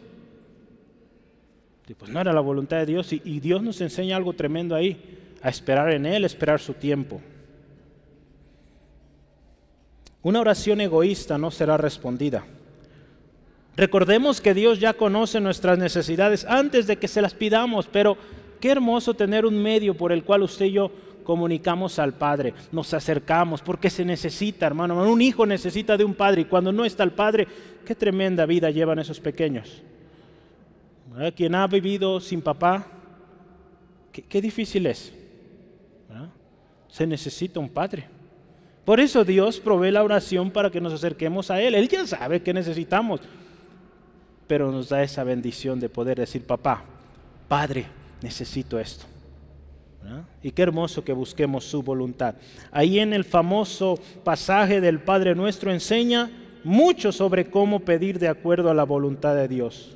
Pues no era la voluntad de Dios y, y Dios nos enseña algo tremendo ahí, a esperar en Él, esperar su tiempo. Una oración egoísta no será respondida. Recordemos que Dios ya conoce nuestras necesidades antes de que se las pidamos, pero qué hermoso tener un medio por el cual usted y yo comunicamos al Padre, nos acercamos, porque se necesita, hermano. Un hijo necesita de un padre y cuando no está el Padre, qué tremenda vida llevan esos pequeños. Quien ha vivido sin papá, qué, difícil es. Se necesita un Padre. Por eso Dios provee la oración para que nos acerquemos a Él. Él ya sabe que necesitamos, pero nos da esa bendición de poder decir, papá, Padre, necesito esto. Y qué hermoso que busquemos su voluntad. Ahí en el famoso pasaje del Padre Nuestro enseña mucho sobre cómo pedir de acuerdo a la voluntad de Dios.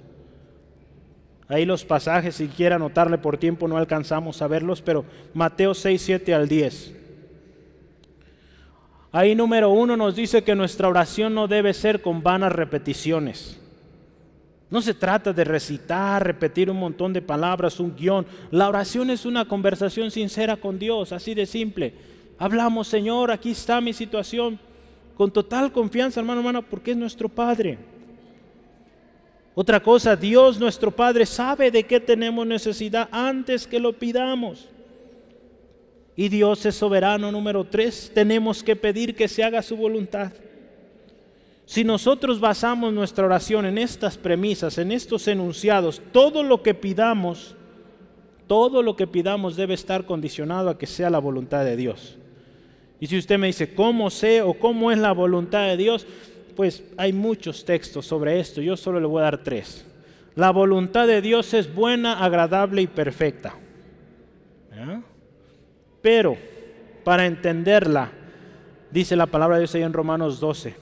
Ahí los pasajes, si quiera anotarle por tiempo, no alcanzamos a verlos, pero Mateo 6, 7 al 10. Ahí número uno nos dice que nuestra oración no debe ser con vanas repeticiones. No se trata de recitar, repetir un montón de palabras, un guion. La oración es una conversación sincera con Dios, así de simple. Hablamos, Señor, aquí está mi situación, con total confianza, hermano, hermano, porque es nuestro Padre. Otra cosa, Dios nuestro Padre sabe de qué tenemos necesidad antes que lo pidamos. Y Dios es soberano, número tres, tenemos que pedir que se haga su voluntad. Si nosotros basamos nuestra oración en estas premisas, en estos enunciados, todo lo que pidamos, todo lo que pidamos debe estar condicionado a que sea la voluntad de Dios. Y si usted me dice, ¿cómo sé o cómo es la voluntad de Dios? Pues hay muchos textos sobre esto, yo solo le voy a dar tres. La voluntad de Dios es buena, agradable y perfecta. Pero para entenderla, dice la palabra de Dios ahí en Romanos 12,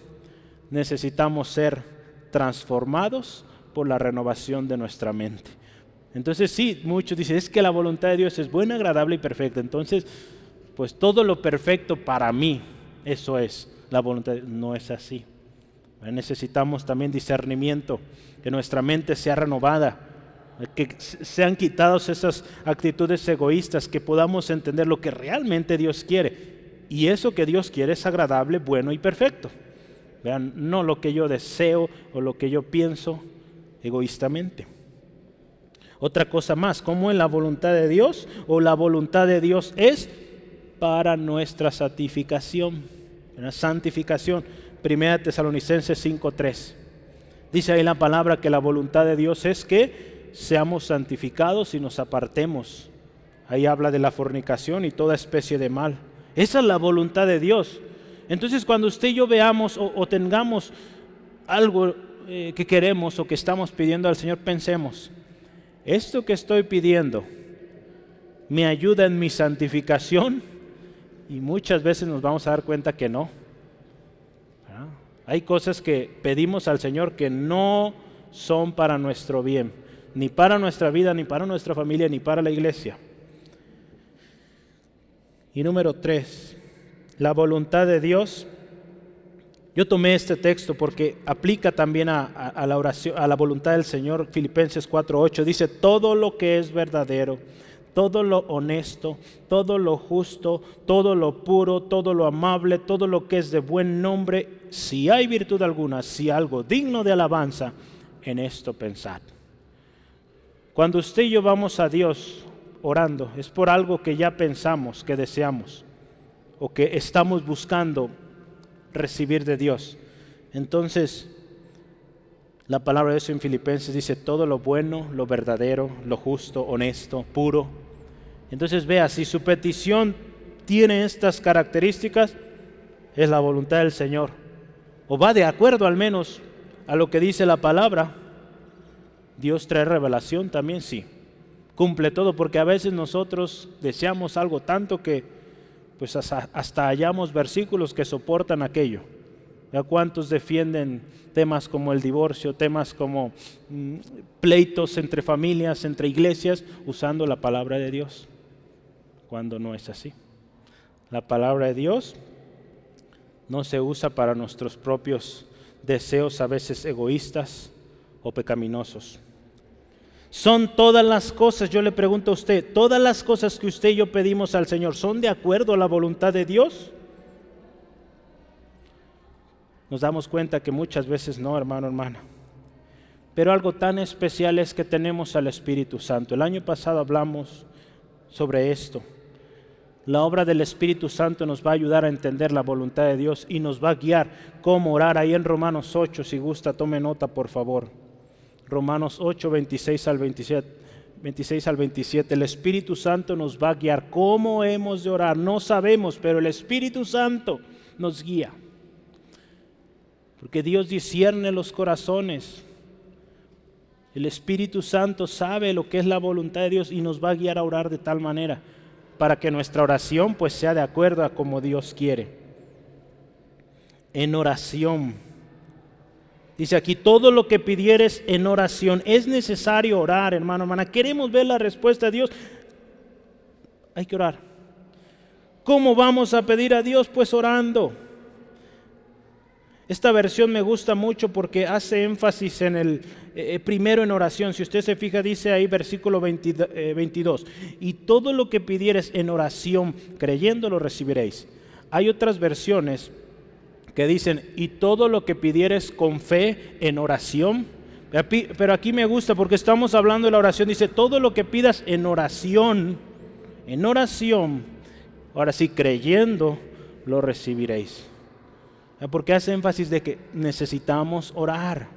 necesitamos ser transformados por la renovación de nuestra mente. Entonces sí, muchos dicen, es que la voluntad de Dios es buena, agradable y perfecta. Entonces, pues todo lo perfecto para mí, eso es la voluntad. No es así. Necesitamos también discernimiento, que nuestra mente sea renovada, que sean quitadas esas actitudes egoístas, que podamos entender lo que realmente Dios quiere. Y eso que Dios quiere es agradable, bueno y perfecto. Vean, no lo que yo deseo o lo que yo pienso egoístamente. Otra cosa más, ¿cómo es la voluntad de Dios? O la voluntad de Dios es para nuestra santificación. La santificación, 1 Tesalonicenses 5.3. Dice ahí la palabra que la voluntad de Dios es que seamos santificados y nos apartemos. Ahí habla de la fornicación y toda especie de mal. Esa es la voluntad de Dios. Entonces cuando usted y yo veamos o, tengamos algo eh, que queremos o que estamos pidiendo al Señor, pensemos, esto que estoy pidiendo me ayuda en mi santificación y muchas veces nos vamos a dar cuenta que no. Hay cosas que pedimos al Señor que no son para nuestro bien, ni para nuestra vida, ni para nuestra familia, ni para la iglesia. Y número tres, la voluntad de Dios. Yo tomé este texto porque aplica también a, la oración, a la voluntad del Señor. Filipenses 4:8 dice todo lo que es verdadero, todo lo honesto, todo lo justo, todo lo puro, todo lo amable, todo lo que es de buen nombre, si hay virtud alguna, si algo digno de alabanza, en esto pensad. Cuando usted y yo vamos a Dios orando, es por algo que ya pensamos, que deseamos o que estamos buscando recibir de Dios. Entonces, la palabra de eso en Filipenses dice todo lo bueno, lo verdadero, lo justo, honesto, puro. Entonces vea, si su petición tiene estas características, es la voluntad del Señor. O va de acuerdo al menos a lo que dice la palabra. Dios trae revelación también, sí. Cumple todo, porque a veces nosotros deseamos algo tanto que pues hasta, hallamos versículos que soportan aquello. ¿A cuántos defienden temas como el divorcio, temas como mm, pleitos entre familias, entre iglesias, usando la palabra de Dios? Cuando no es así. La palabra de Dios no se usa para nuestros propios deseos a veces egoístas o pecaminosos. ¿Son todas las cosas, yo le pregunto a usted, todas las cosas que usted y yo pedimos al Señor, ¿son de acuerdo a la voluntad de Dios? Nos damos cuenta que muchas veces no, hermano, hermana. Pero algo tan especial es que tenemos al Espíritu Santo. El año pasado hablamos sobre esto. La obra del Espíritu Santo nos va a ayudar a entender la voluntad de Dios y nos va a guiar cómo orar. Ahí en Romanos 8, si gusta, tome nota, por favor. Romanos 8, 26 al 27. 26 al 27, el Espíritu Santo nos va a guiar. ¿Cómo hemos de orar? No sabemos, pero el Espíritu Santo nos guía. Porque Dios discierne los corazones. El Espíritu Santo sabe lo que es la voluntad de Dios y nos va a guiar a orar de tal manera. para que nuestra oración pues sea de acuerdo a como Dios quiere. En oración. Dice aquí, todo lo que pidieres en oración. Es necesario orar, hermano, hermana. Queremos ver la respuesta de Dios. Hay que orar. ¿Cómo vamos a pedir a Dios? Pues orando. Esta versión me gusta mucho porque hace énfasis en el eh, primero en oración. Si usted se fija, dice ahí versículo 22, eh, y todo lo que pidieres en oración, creyendo, lo recibiréis. Hay otras versiones que dicen, y todo lo que pidieres con fe en oración. Pero aquí me gusta porque estamos hablando de la oración. Dice, todo lo que pidas en oración, en oración, ahora sí, creyendo, lo recibiréis. Porque hace énfasis de que necesitamos orar.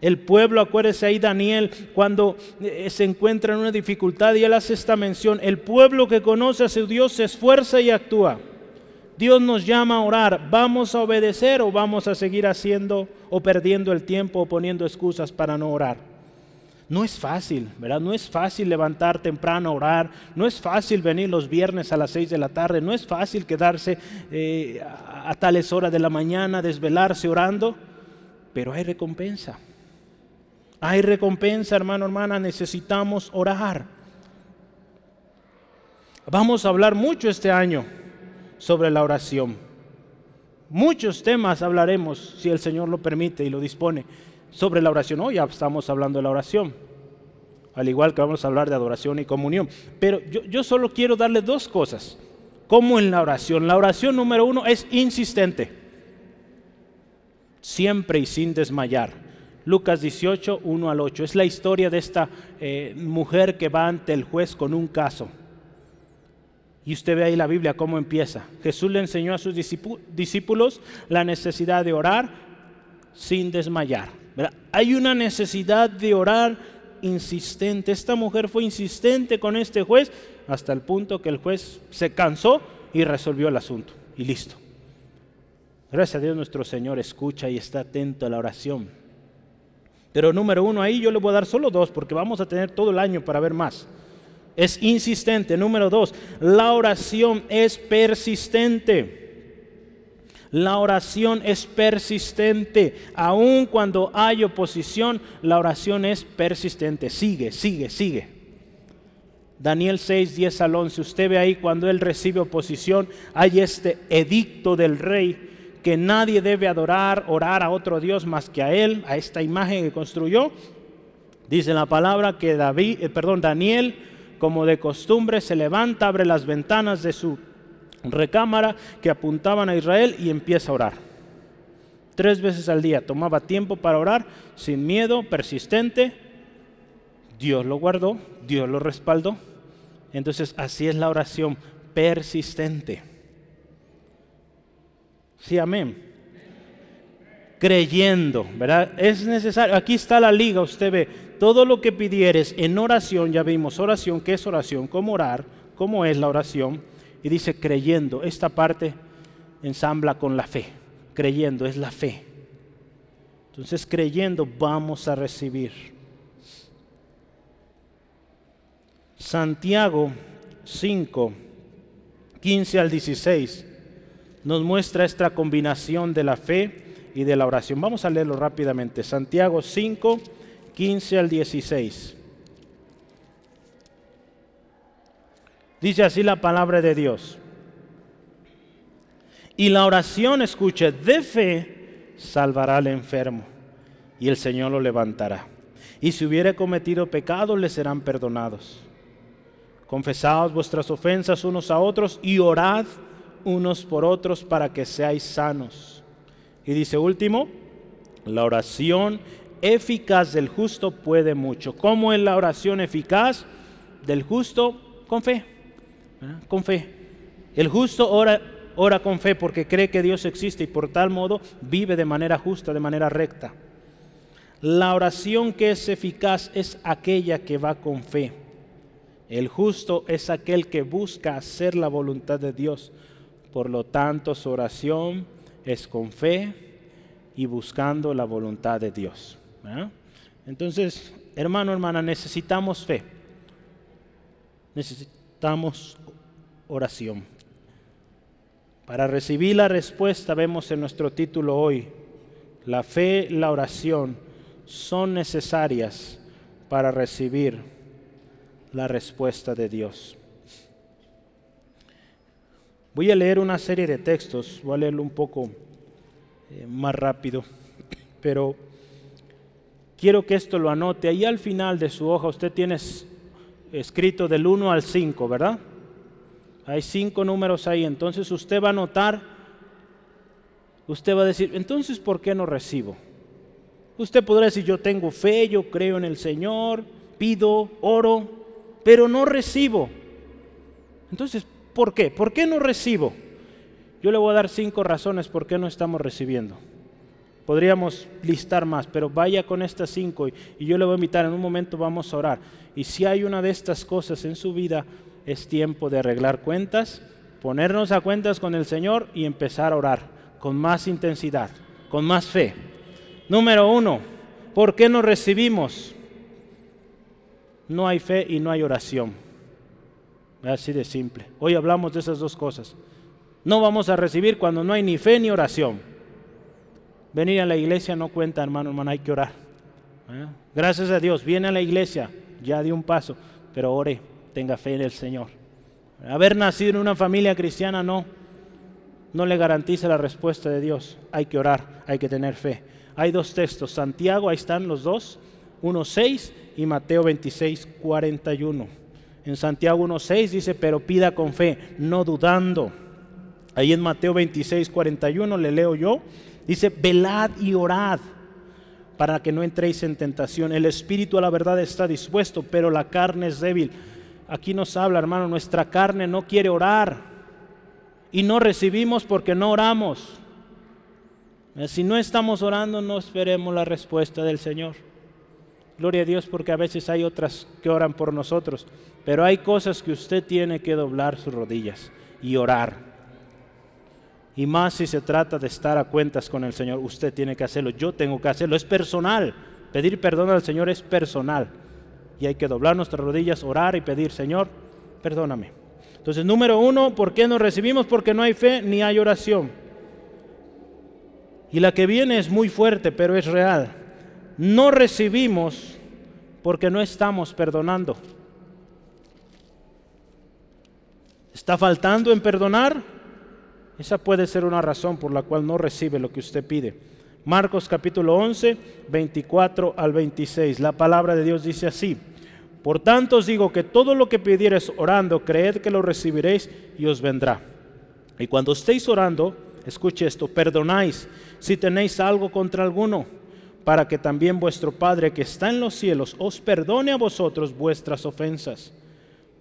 El pueblo, acuérdese ahí Daniel, cuando eh, se encuentra en una dificultad y él hace esta mención, el pueblo que conoce a su Dios se esfuerza y actúa. Dios nos llama a orar, ¿vamos a obedecer o vamos a seguir haciendo o perdiendo el tiempo o poniendo excusas para no orar? No es fácil, ¿verdad? No es fácil levantar temprano a orar, no es fácil venir los viernes a las seis de la tarde, no es fácil quedarse eh, a tales horas de la mañana, desvelarse orando, pero hay recompensa. Hay recompensa, hermano, hermana, necesitamos orar. Vamos a hablar mucho este año sobre la oración. Muchos temas hablaremos, si el Señor lo permite y lo dispone, sobre la oración. Hoy ya estamos hablando de la oración, al igual que vamos a hablar de adoración y comunión. Pero yo, yo solo quiero darle dos cosas como en la oración. La oración número uno es insistente, siempre y sin desmayar. Lucas 18, 1 al 8. Es la historia de esta eh, mujer que va ante el juez con un caso. Y usted ve ahí la Biblia cómo empieza. Jesús le enseñó a sus discípulos la necesidad de orar sin desmayar. Hay una necesidad de orar insistente. Esta mujer fue insistente con este juez hasta el punto que el juez se cansó y resolvió el asunto. Y listo. Gracias a Dios nuestro Señor escucha y está atento a la oración. Pero número uno, ahí yo le voy a dar solo dos porque vamos a tener todo el año para ver más. Es insistente. Número dos, la oración es persistente. La oración es persistente. Aun cuando hay oposición, la oración es persistente. Sigue, sigue, sigue. Daniel 6, 10 al 11. Usted ve ahí cuando él recibe oposición, hay este edicto del rey que nadie debe adorar, orar a otro Dios más que a él, a esta imagen que construyó. Dice la palabra que David, eh, perdón, Daniel, como de costumbre, se levanta, abre las ventanas de su recámara que apuntaban a Israel y empieza a orar. Tres veces al día tomaba tiempo para orar, sin miedo, persistente. Dios lo guardó, Dios lo respaldó. Entonces así es la oración persistente. Sí, amén. Creyendo, ¿verdad? Es necesario. Aquí está la liga, usted ve. Todo lo que pidieres en oración, ya vimos oración, ¿qué es oración? ¿Cómo orar? ¿Cómo es la oración? Y dice creyendo. Esta parte ensambla con la fe. Creyendo es la fe. Entonces creyendo vamos a recibir. Santiago 5, 15 al 16 nos muestra esta combinación de la fe y de la oración. Vamos a leerlo rápidamente. Santiago 5, 15 al 16. Dice así la palabra de Dios. Y la oración, escuche, de fe salvará al enfermo y el Señor lo levantará. Y si hubiere cometido pecados, le serán perdonados. Confesaos vuestras ofensas unos a otros y orad unos por otros para que seáis sanos. Y dice último, la oración eficaz del justo puede mucho. ¿Cómo es la oración eficaz del justo? Con fe. Con fe. El justo ora, ora con fe porque cree que Dios existe y por tal modo vive de manera justa, de manera recta. La oración que es eficaz es aquella que va con fe. El justo es aquel que busca hacer la voluntad de Dios. Por lo tanto, su oración es con fe y buscando la voluntad de Dios. Entonces, hermano, hermana, necesitamos fe. necesitamos oración. Para recibir la respuesta vemos en nuestro título hoy, la fe, la oración son necesarias para recibir la respuesta de Dios. Voy a leer una serie de textos, voy a leerlo un poco eh, más rápido, pero quiero que esto lo anote. Ahí al final de su hoja usted tiene escrito del 1 al 5, ¿verdad? Hay cinco números ahí, entonces usted va a notar, usted va a decir, entonces ¿por qué no recibo? Usted podrá decir, yo tengo fe, yo creo en el Señor, pido, oro, pero no recibo. Entonces, ¿por qué? ¿Por qué no recibo? Yo le voy a dar cinco razones por qué no estamos recibiendo. Podríamos listar más, pero vaya con estas cinco y, yo le voy a invitar, en un momento vamos a orar. Y si hay una de estas cosas en su vida, es tiempo de arreglar cuentas, ponernos a cuentas con el Señor y empezar a orar con más intensidad, con más fe. Número uno, ¿por qué no recibimos? No hay fe y no hay oración. Así de simple. Hoy hablamos de esas dos cosas. No vamos a recibir cuando no hay ni fe ni oración. Venir a la iglesia no cuenta, hermano, hermano, hay que orar. ¿Eh? Gracias a Dios, viene a la iglesia, ya dio un paso, pero ore tenga fe en el Señor. Haber nacido en una familia cristiana no, no le garantiza la respuesta de Dios. Hay que orar, hay que tener fe. Hay dos textos, Santiago, ahí están los dos, 1.6 y Mateo 26, 41. En Santiago 1.6 dice, pero pida con fe, no dudando. Ahí en Mateo 26, 41 le leo yo, dice, velad y orad para que no entréis en tentación. El espíritu a la verdad está dispuesto, pero la carne es débil. Aquí nos habla, hermano, nuestra carne no quiere orar y no recibimos porque no oramos. Eh, si no estamos orando, no esperemos la respuesta del Señor. Gloria a Dios porque a veces hay otras que oran por nosotros, pero hay cosas que usted tiene que doblar sus rodillas y orar. Y más si se trata de estar a cuentas con el Señor, usted tiene que hacerlo, yo tengo que hacerlo, es personal. Pedir perdón al Señor es personal y hay que doblar nuestras rodillas, orar y pedir, Señor, perdóname. Entonces, número uno, ¿por qué no recibimos? Porque no hay fe ni hay oración. Y la que viene es muy fuerte, pero es real. No recibimos porque no estamos perdonando. ¿Está faltando en perdonar? Esa puede ser una razón por la cual no recibe lo que usted pide. Marcos capítulo 11, 24 al 26. La palabra de Dios dice así. Por tanto os digo que todo lo que pidiereis orando, creed que lo recibiréis y os vendrá. Y cuando estéis orando, escuche esto, perdonáis si tenéis algo contra alguno, para que también vuestro Padre que está en los cielos os perdone a vosotros vuestras ofensas.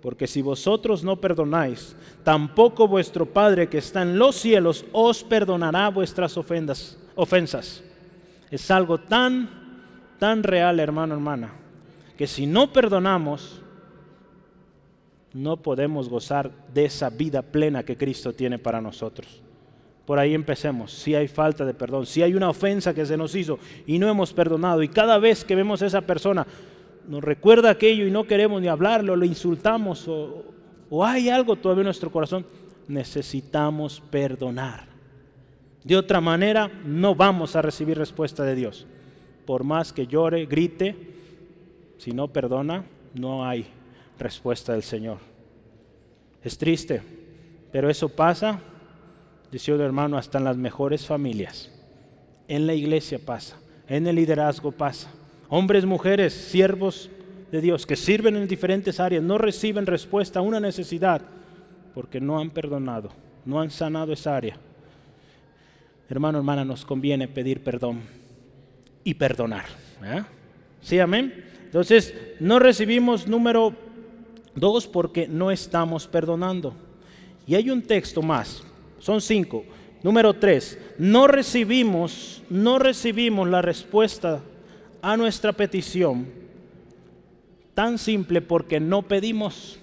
Porque si vosotros no perdonáis, tampoco vuestro Padre que está en los cielos os perdonará vuestras ofensas ofensas. Es algo tan, tan real, hermano, hermana, que si no perdonamos, no podemos gozar de esa vida plena que Cristo tiene para nosotros. Por ahí empecemos. Si hay falta de perdón, si hay una ofensa que se nos hizo y no hemos perdonado, y cada vez que vemos a esa persona nos recuerda aquello y no queremos ni hablarlo, lo insultamos o, o hay algo todavía en nuestro corazón, necesitamos perdonar. De otra manera, no vamos a recibir respuesta de Dios. Por más que llore, grite, si no perdona, no hay respuesta del Señor. Es triste, pero eso pasa, dice el hermano, hasta en las mejores familias. En la iglesia pasa, en el liderazgo pasa. Hombres, mujeres, siervos de Dios que sirven en diferentes áreas no reciben respuesta a una necesidad porque no han perdonado, no han sanado esa área hermano, hermana, nos conviene pedir perdón y perdonar. ¿Sí, amén? Entonces, no recibimos número dos porque no estamos perdonando. Y hay un texto más, son cinco. Número tres, no recibimos, no recibimos la respuesta a nuestra petición tan simple porque no pedimos.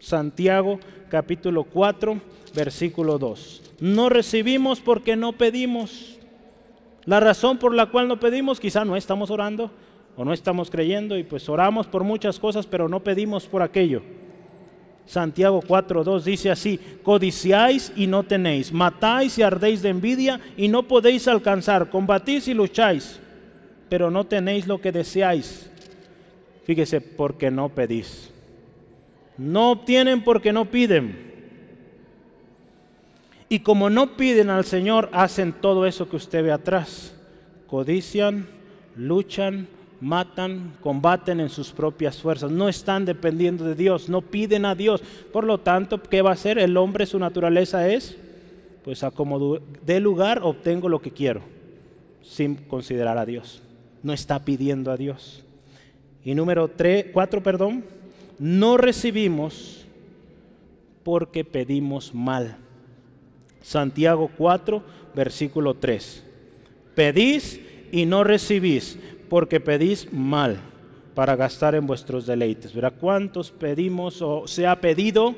Santiago capítulo 4, versículo 2. No recibimos porque no pedimos. La razón por la cual no pedimos, quizá no estamos orando o no estamos creyendo y pues oramos por muchas cosas, pero no pedimos por aquello. Santiago 4.2 dice así, codiciáis y no tenéis, matáis y ardéis de envidia y no podéis alcanzar, combatís y lucháis, pero no tenéis lo que deseáis. Fíjese, porque no pedís. No obtienen porque no piden. Y como no piden al Señor, hacen todo eso que usted ve atrás. Codician, luchan, matan, combaten en sus propias fuerzas, no están dependiendo de Dios, no piden a Dios. Por lo tanto, ¿qué va a hacer? El hombre, su naturaleza es, pues a como de lugar obtengo lo que quiero, sin considerar a Dios. No está pidiendo a Dios. Y número 3, 4, perdón, no recibimos porque pedimos mal. Santiago 4, versículo 3. Pedís y no recibís porque pedís mal para gastar en vuestros deleites. ¿Verá cuántos pedimos o se ha pedido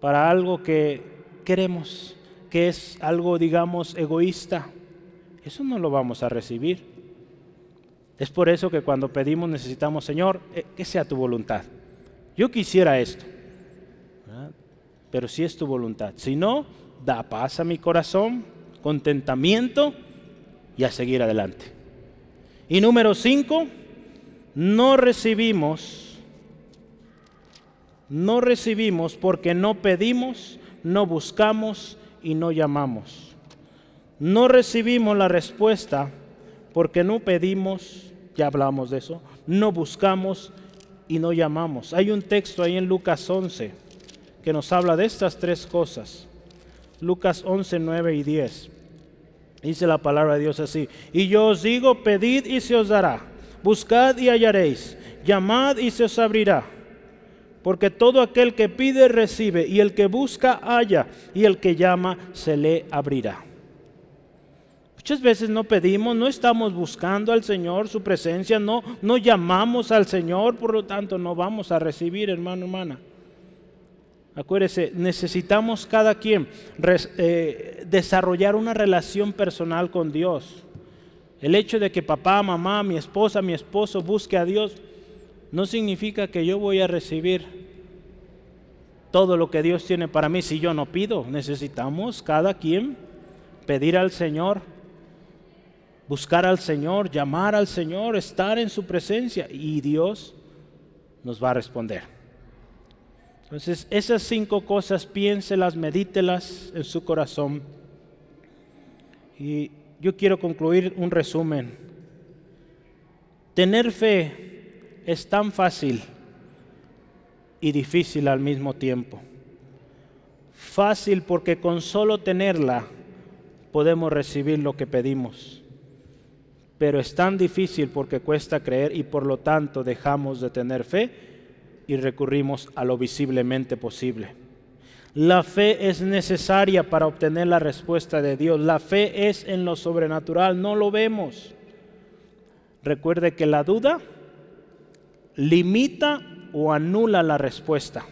para algo que queremos, que es algo, digamos, egoísta? Eso no lo vamos a recibir. Es por eso que cuando pedimos necesitamos, Señor, eh, que sea tu voluntad. Yo quisiera esto, pero si es tu voluntad. Si no, da paz a mi corazón, contentamiento y a seguir adelante. Y número cinco, no recibimos, no recibimos porque no pedimos, no buscamos y no llamamos. No recibimos la respuesta porque no pedimos, ya hablamos de eso, no buscamos y no llamamos. Hay un texto ahí en Lucas 11 que nos habla de estas tres cosas. Lucas 11, 9 y 10. Dice la palabra de Dios así. Y yo os digo, pedid y se os dará. Buscad y hallaréis. Llamad y se os abrirá. Porque todo aquel que pide recibe, y el que busca halla, y el que llama se le abrirá. Muchas veces no pedimos, no estamos buscando al Señor su presencia, no, no llamamos al Señor, por lo tanto no vamos a recibir, hermano, hermana. Acuérdese, necesitamos cada quien eh, desarrollar una relación personal con Dios. El hecho de que papá, mamá, mi esposa, mi esposo busque a Dios no significa que yo voy a recibir todo lo que Dios tiene para mí si yo no pido. Necesitamos cada quien pedir al Señor, buscar al Señor, llamar al Señor, estar en su presencia y Dios nos va a responder. Entonces, esas cinco cosas piénselas, medítelas en su corazón. Y yo quiero concluir un resumen. Tener fe es tan fácil y difícil al mismo tiempo. Fácil porque con solo tenerla podemos recibir lo que pedimos. Pero es tan difícil porque cuesta creer y por lo tanto dejamos de tener fe y recurrimos a lo visiblemente posible. La fe es necesaria para obtener la respuesta de Dios. La fe es en lo sobrenatural, no lo vemos. Recuerde que la duda limita o anula la respuesta.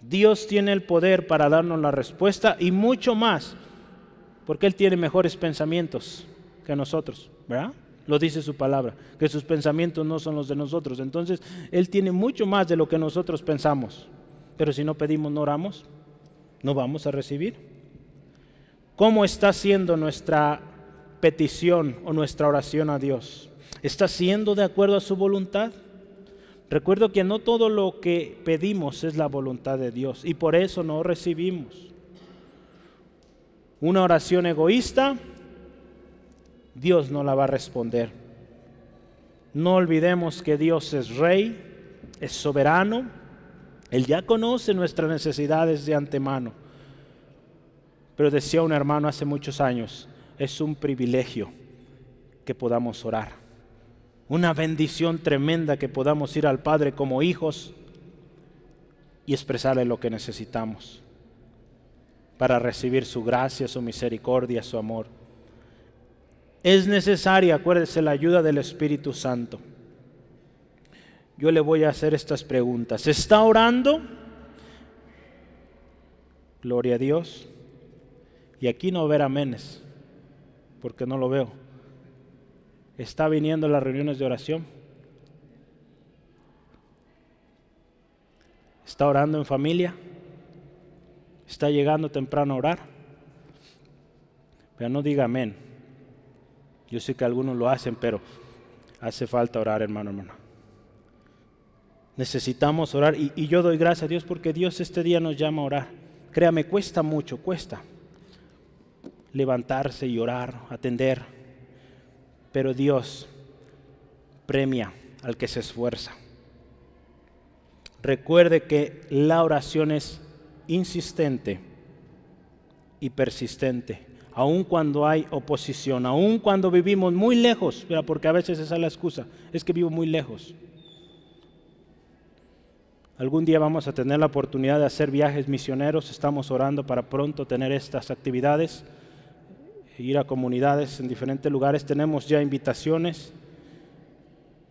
Dios tiene el poder para darnos la respuesta y mucho más, porque Él tiene mejores pensamientos que nosotros, ¿verdad? Lo dice su palabra, que sus pensamientos no son los de nosotros. Entonces, Él tiene mucho más de lo que nosotros pensamos. Pero si no pedimos, no oramos, no vamos a recibir. ¿Cómo está siendo nuestra petición o nuestra oración a Dios? ¿Está siendo de acuerdo a su voluntad? Recuerdo que no todo lo que pedimos es la voluntad de Dios y por eso no recibimos. Una oración egoísta Dios no la va a responder. No olvidemos que Dios es rey, es soberano, Él ya conoce nuestras necesidades de antemano. Pero decía un hermano hace muchos años, es un privilegio que podamos orar. Una bendición tremenda que podamos ir al Padre como hijos y expresarle lo que necesitamos para recibir su gracia, su misericordia, su amor es necesaria, acuérdese, la ayuda del Espíritu Santo. Yo le voy a hacer estas preguntas. ¿Está orando? Gloria a Dios. Y aquí no ver amenes, porque no lo veo. ¿Está viniendo a las reuniones de oración? ¿Está ¿Está orando en familia? ¿Está llegando temprano a orar? Pero no diga amén. Yo sé que algunos lo hacen, pero hace falta orar, hermano, hermano. Necesitamos orar y, y, yo doy gracias a Dios porque Dios este día nos llama a orar. Créame, cuesta mucho, cuesta levantarse y orar, atender, pero Dios premia al que se esfuerza. Recuerde que la oración es insistente y persistente, aun cuando hay oposición, aun cuando vivimos muy lejos, porque a veces esa es la excusa, es que vivo muy lejos. Algún día vamos a tener la oportunidad de hacer viajes misioneros, estamos orando para pronto tener estas actividades, ir a comunidades en diferentes lugares, tenemos ya invitaciones.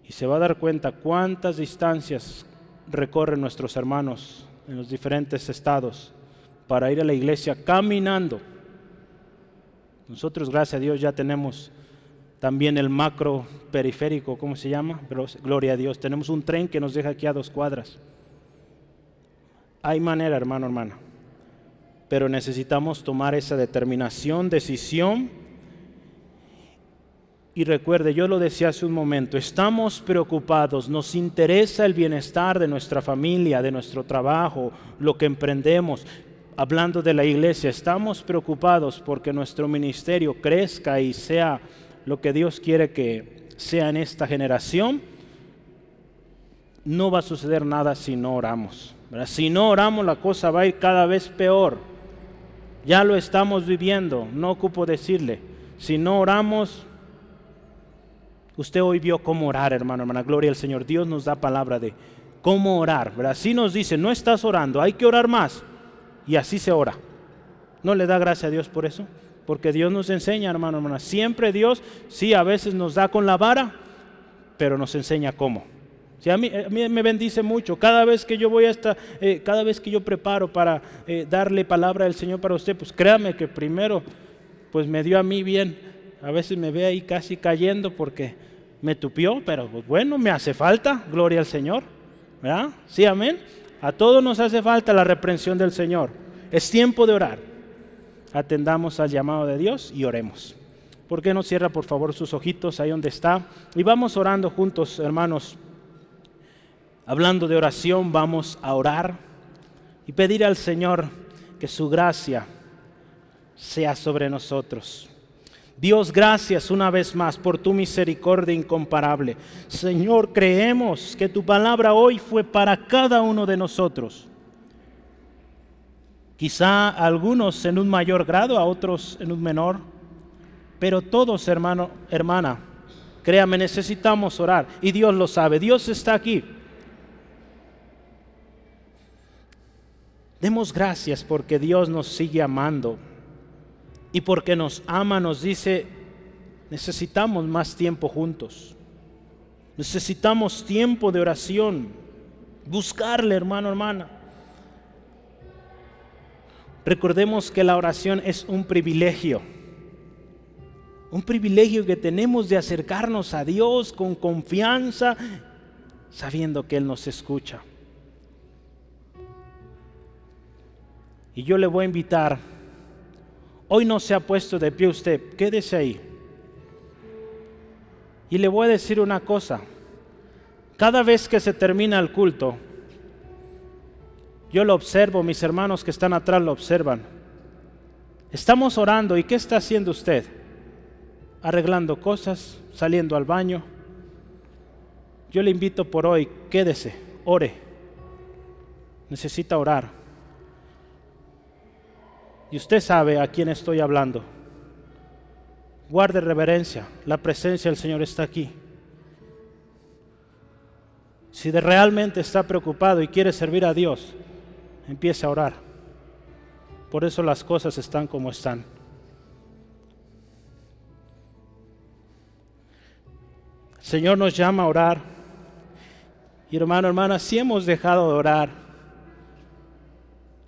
Y se va a dar cuenta cuántas distancias recorren nuestros hermanos en los diferentes estados para ir a la iglesia caminando. Nosotros, gracias a Dios, ya tenemos también el macro periférico, ¿cómo se llama? Gloria a Dios. Tenemos un tren que nos deja aquí a dos cuadras. Hay manera, hermano, hermana. Pero necesitamos tomar esa determinación, decisión. Y recuerde, yo lo decía hace un momento, estamos preocupados, nos interesa el bienestar de nuestra familia, de nuestro trabajo, lo que emprendemos. Hablando de la iglesia, estamos preocupados porque nuestro ministerio crezca y sea lo que Dios quiere que sea en esta generación. No va a suceder nada si no oramos. Si no oramos la cosa va a ir cada vez peor. Ya lo estamos viviendo, no ocupo decirle. Si no oramos, usted hoy vio cómo orar, hermano, hermana. Gloria al Señor. Dios nos da palabra de cómo orar. Así nos dice, no estás orando, hay que orar más. Y así se ora. ¿No le da gracia a Dios por eso? Porque Dios nos enseña, hermano, hermana. Siempre Dios, sí, a veces nos da con la vara, pero nos enseña cómo a, mí, me bendice mucho. Cada vez que yo voy hasta, eh, cada vez que yo preparo para eh, darle palabra del Señor para usted, pues créame que primero, pues me dio a mí bien. A veces me ve ahí casi cayendo porque me tupió, pero pues bueno, me hace falta, gloria al Señor. ¿Verdad? Sí, amén. A todos nos hace falta la reprensión del Señor. Es tiempo de orar. Atendamos al llamado de Dios y oremos. ¿Por qué no cierra por favor sus ojitos ahí donde está? Y vamos orando juntos, hermanos. Hablando de oración, vamos a orar y pedir al Señor que su gracia sea sobre nosotros. Dios, gracias una vez más por tu misericordia incomparable. Señor, creemos que tu palabra hoy fue para cada uno de nosotros. Quizá algunos en un mayor grado, a otros en un menor, pero todos, hermano, hermana, créame, necesitamos orar y Dios lo sabe. Dios está aquí Demos gracias porque Dios nos sigue amando y porque nos ama, nos dice, necesitamos más tiempo juntos. Necesitamos tiempo de oración. Buscarle, hermano, hermana. Recordemos que la oración es un privilegio. Un privilegio que tenemos de acercarnos a Dios con confianza, sabiendo que Él nos escucha. Y yo le voy a invitar, hoy no se ha puesto de pie usted, quédese ahí. Y le voy a decir una cosa, cada vez que se termina el culto, yo lo observo, mis hermanos que están atrás lo observan. Estamos orando y ¿qué está haciendo usted? Arreglando cosas, saliendo al baño. Yo le invito por hoy, quédese, ore. Necesita orar. Y usted sabe a quién estoy hablando. Guarde reverencia, la presencia del Señor está aquí. Si de realmente está preocupado y quiere servir a Dios, empiece a orar. Por eso las cosas están como están. El Señor nos llama a orar. Y hermano, hermana, si hemos dejado de orar,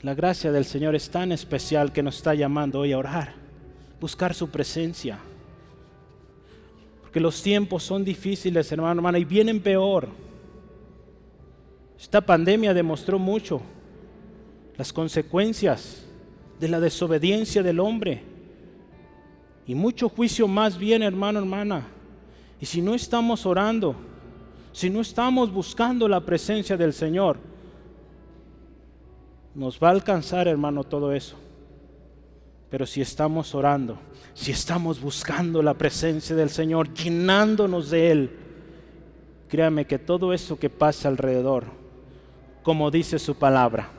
la gracia del Señor es tan especial que nos está llamando hoy a orar, buscar su presencia. Porque los tiempos son difíciles, hermano, hermana, y vienen peor. Esta pandemia demostró mucho las consecuencias de la desobediencia del hombre. Y mucho juicio más bien, hermano, hermana. Y si no estamos orando, si no estamos buscando la presencia del Señor, nos va a alcanzar, hermano, todo eso. Pero si estamos orando, si estamos buscando la presencia del Señor, llenándonos de Él, créame que todo eso que pasa alrededor, como dice su palabra,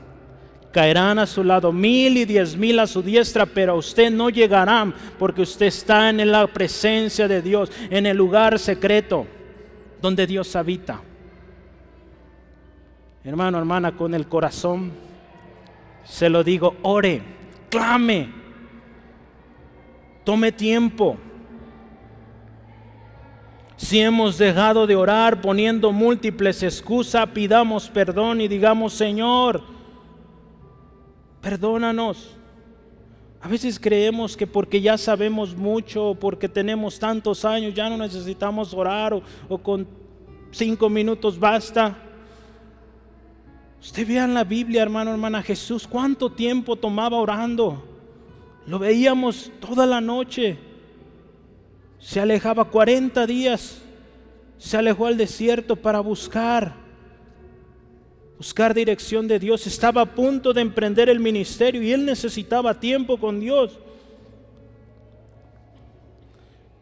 caerán a su lado mil y diez mil a su diestra, pero a usted no llegarán porque usted está en la presencia de Dios, en el lugar secreto donde Dios habita. Hermano, hermana, con el corazón se lo digo, ore, clame, Tome tiempo. Si hemos dejado de orar poniendo múltiples excusas, pidamos perdón y digamos, Señor, perdónanos. A veces creemos que porque ya sabemos mucho, porque tenemos tantos años, ya no necesitamos orar o, o con cinco minutos basta. Usted vea en la Biblia, hermano, hermana, Jesús, cuánto tiempo tomaba orando. Lo veíamos toda la noche. Se alejaba 40 días. Se alejó al desierto para buscar, buscar dirección de Dios. Estaba a punto de emprender el ministerio y él necesitaba tiempo con Dios.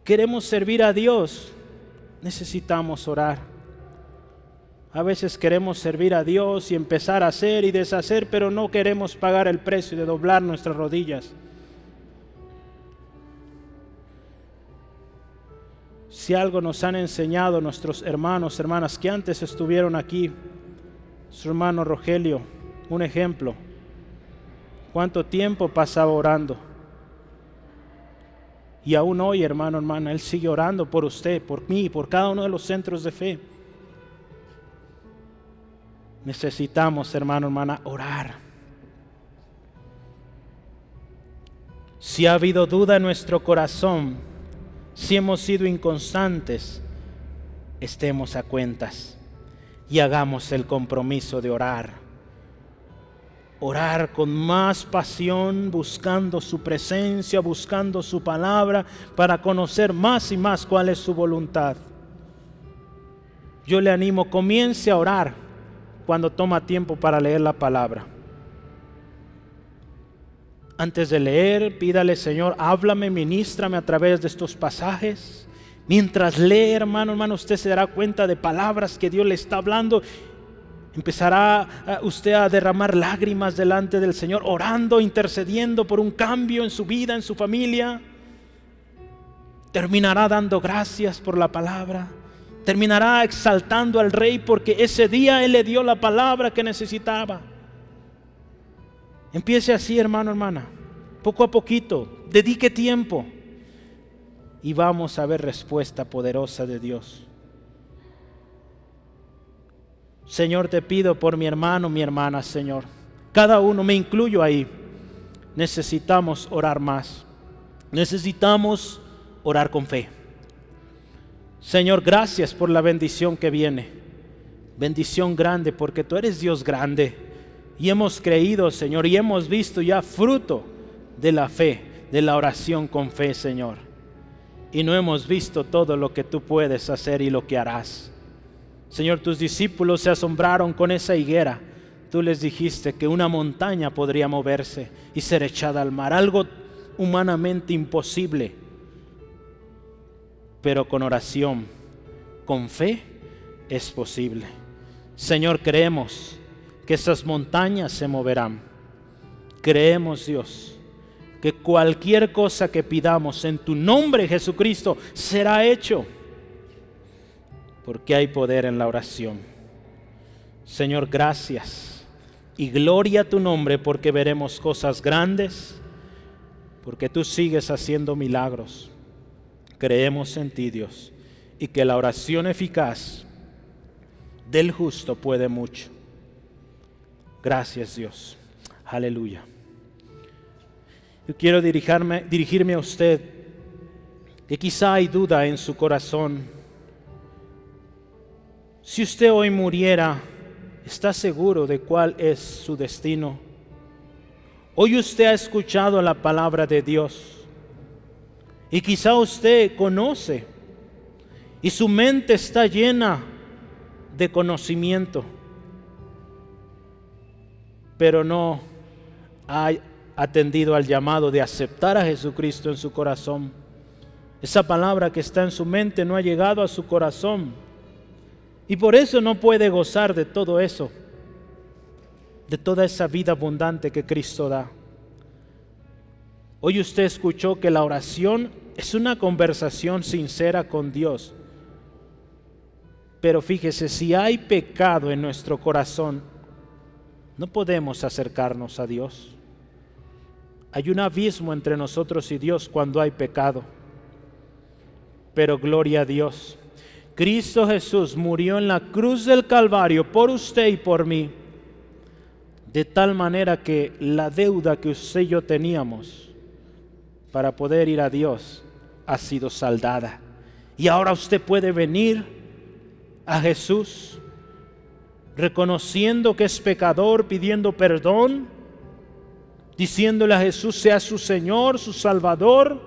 Queremos servir a Dios. Necesitamos orar. A veces queremos servir a Dios y empezar a hacer y deshacer, pero no queremos pagar el precio de doblar nuestras rodillas. si algo nos han enseñado nuestros hermanos, hermanas que antes estuvieron aquí, su hermano Rogelio, un ejemplo, cuánto tiempo pasaba orando. Y aún hoy, hermano, hermana, Él sigue orando por usted, por mí, por cada uno de los centros de fe. Necesitamos, hermano, hermana, orar. Si ha habido duda en nuestro corazón, si hemos sido inconstantes, estemos a cuentas y hagamos el compromiso de orar. Orar con más pasión, buscando su presencia, buscando su palabra, para conocer más y más cuál es su voluntad. Yo le animo, comience a orar cuando toma tiempo para leer la palabra. Antes de leer, pídale, Señor, háblame, ministrame a través de estos pasajes. Mientras lee, hermano, hermano, usted se dará cuenta de palabras que Dios le está hablando. Empezará eh, usted a derramar lágrimas delante del Señor, orando, intercediendo por un cambio en su vida, en su familia. Terminará dando gracias por la palabra. Terminará exaltando al rey porque ese día Él le dio la palabra que necesitaba. Empiece así, hermano, hermana, poco a poquito, dedique tiempo y vamos a ver respuesta poderosa de Dios. Señor, te pido por mi hermano, mi hermana, Señor. Cada uno, me incluyo ahí. Necesitamos orar más. Necesitamos orar con fe. Señor, gracias por la bendición que viene. Bendición grande porque tú eres Dios grande y hemos creído, Señor, y hemos visto ya fruto de la fe, de la oración con fe, Señor. Y no hemos visto todo lo que tú puedes hacer y lo que harás. Señor, tus discípulos se asombraron con esa higuera. Tú les dijiste que una montaña podría moverse y ser echada al mar, algo humanamente imposible. Pero con oración, con fe, es posible. Señor, creemos que esas montañas se moverán. Creemos, Dios, que cualquier cosa que pidamos en tu nombre, Jesucristo, será hecho. Porque hay poder en la oración. Señor, gracias. Y gloria a tu nombre porque veremos cosas grandes, porque tú sigues haciendo milagros. Creemos en ti, Dios, y que la oración eficaz del justo puede mucho. Gracias Dios. Aleluya. Yo quiero dirigirme, dirigirme a usted que quizá hay duda en su corazón. Si usted hoy muriera está seguro de cuál es su destino. Hoy usted ha escuchado la palabra de Dios y quizá usted conoce y su mente está llena de conocimiento, pero no ha atendido al llamado de aceptar a Jesucristo en su corazón. Esa palabra que está en su mente no ha llegado a su corazón y por eso no puede gozar de todo eso, de toda esa vida abundante que Cristo da. Hoy usted escuchó que la oración es una conversación sincera con Dios. Pero fíjese, si hay pecado en nuestro corazón, no podemos acercarnos a Dios. Hay un abismo entre nosotros y Dios cuando hay pecado. Pero gloria a Dios. Cristo Jesús murió en la cruz del Calvario por usted y por mí. De tal manera que la deuda que usted y yo teníamos para poder ir a Dios ha sido saldada. Y ahora usted puede venir a Jesús, reconociendo que es pecador, pidiendo perdón, diciéndole a Jesús sea su Señor, su Salvador,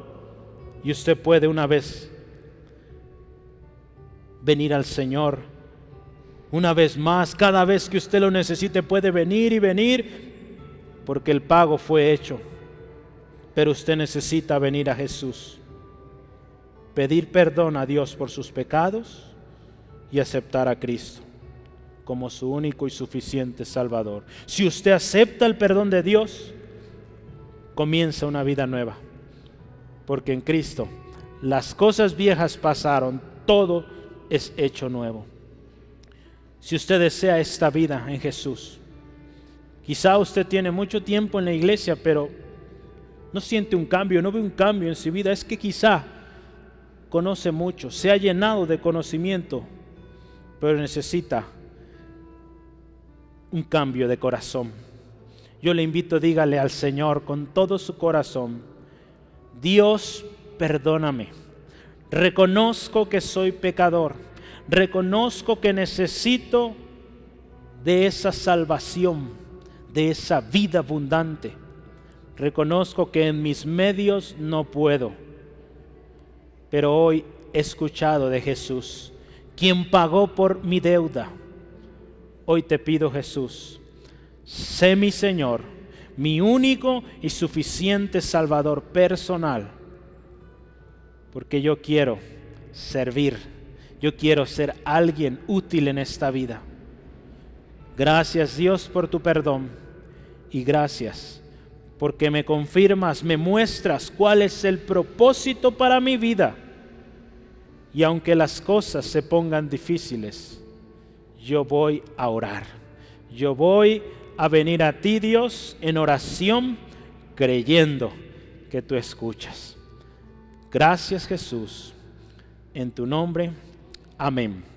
y usted puede una vez venir al Señor. Una vez más, cada vez que usted lo necesite puede venir y venir, porque el pago fue hecho. Pero usted necesita venir a Jesús, pedir perdón a Dios por sus pecados y aceptar a Cristo como su único y suficiente Salvador. Si usted acepta el perdón de Dios, comienza una vida nueva. Porque en Cristo las cosas viejas pasaron, todo es hecho nuevo. Si usted desea esta vida en Jesús, quizá usted tiene mucho tiempo en la iglesia, pero no siente un cambio, no ve un cambio en su vida. Es que quizá conoce mucho, se ha llenado de conocimiento, pero necesita un cambio de corazón. Yo le invito, dígale al Señor con todo su corazón, Dios, perdóname. Reconozco que soy pecador. Reconozco que necesito de esa salvación, de esa vida abundante. Reconozco que en mis medios no puedo. Pero hoy he escuchado de Jesús quien pagó por mi deuda. Hoy te pido Jesús, sé mi Señor, mi único y suficiente Salvador personal, porque yo quiero servir, yo quiero ser alguien útil en esta vida. Gracias Dios por tu perdón y gracias porque me confirmas, me muestras cuál es el propósito para mi vida y aunque las cosas se pongan difíciles, yo voy a orar. Yo voy a venir a ti, Dios, en oración, creyendo que tú escuchas. Gracias Jesús. En tu nombre. Amén.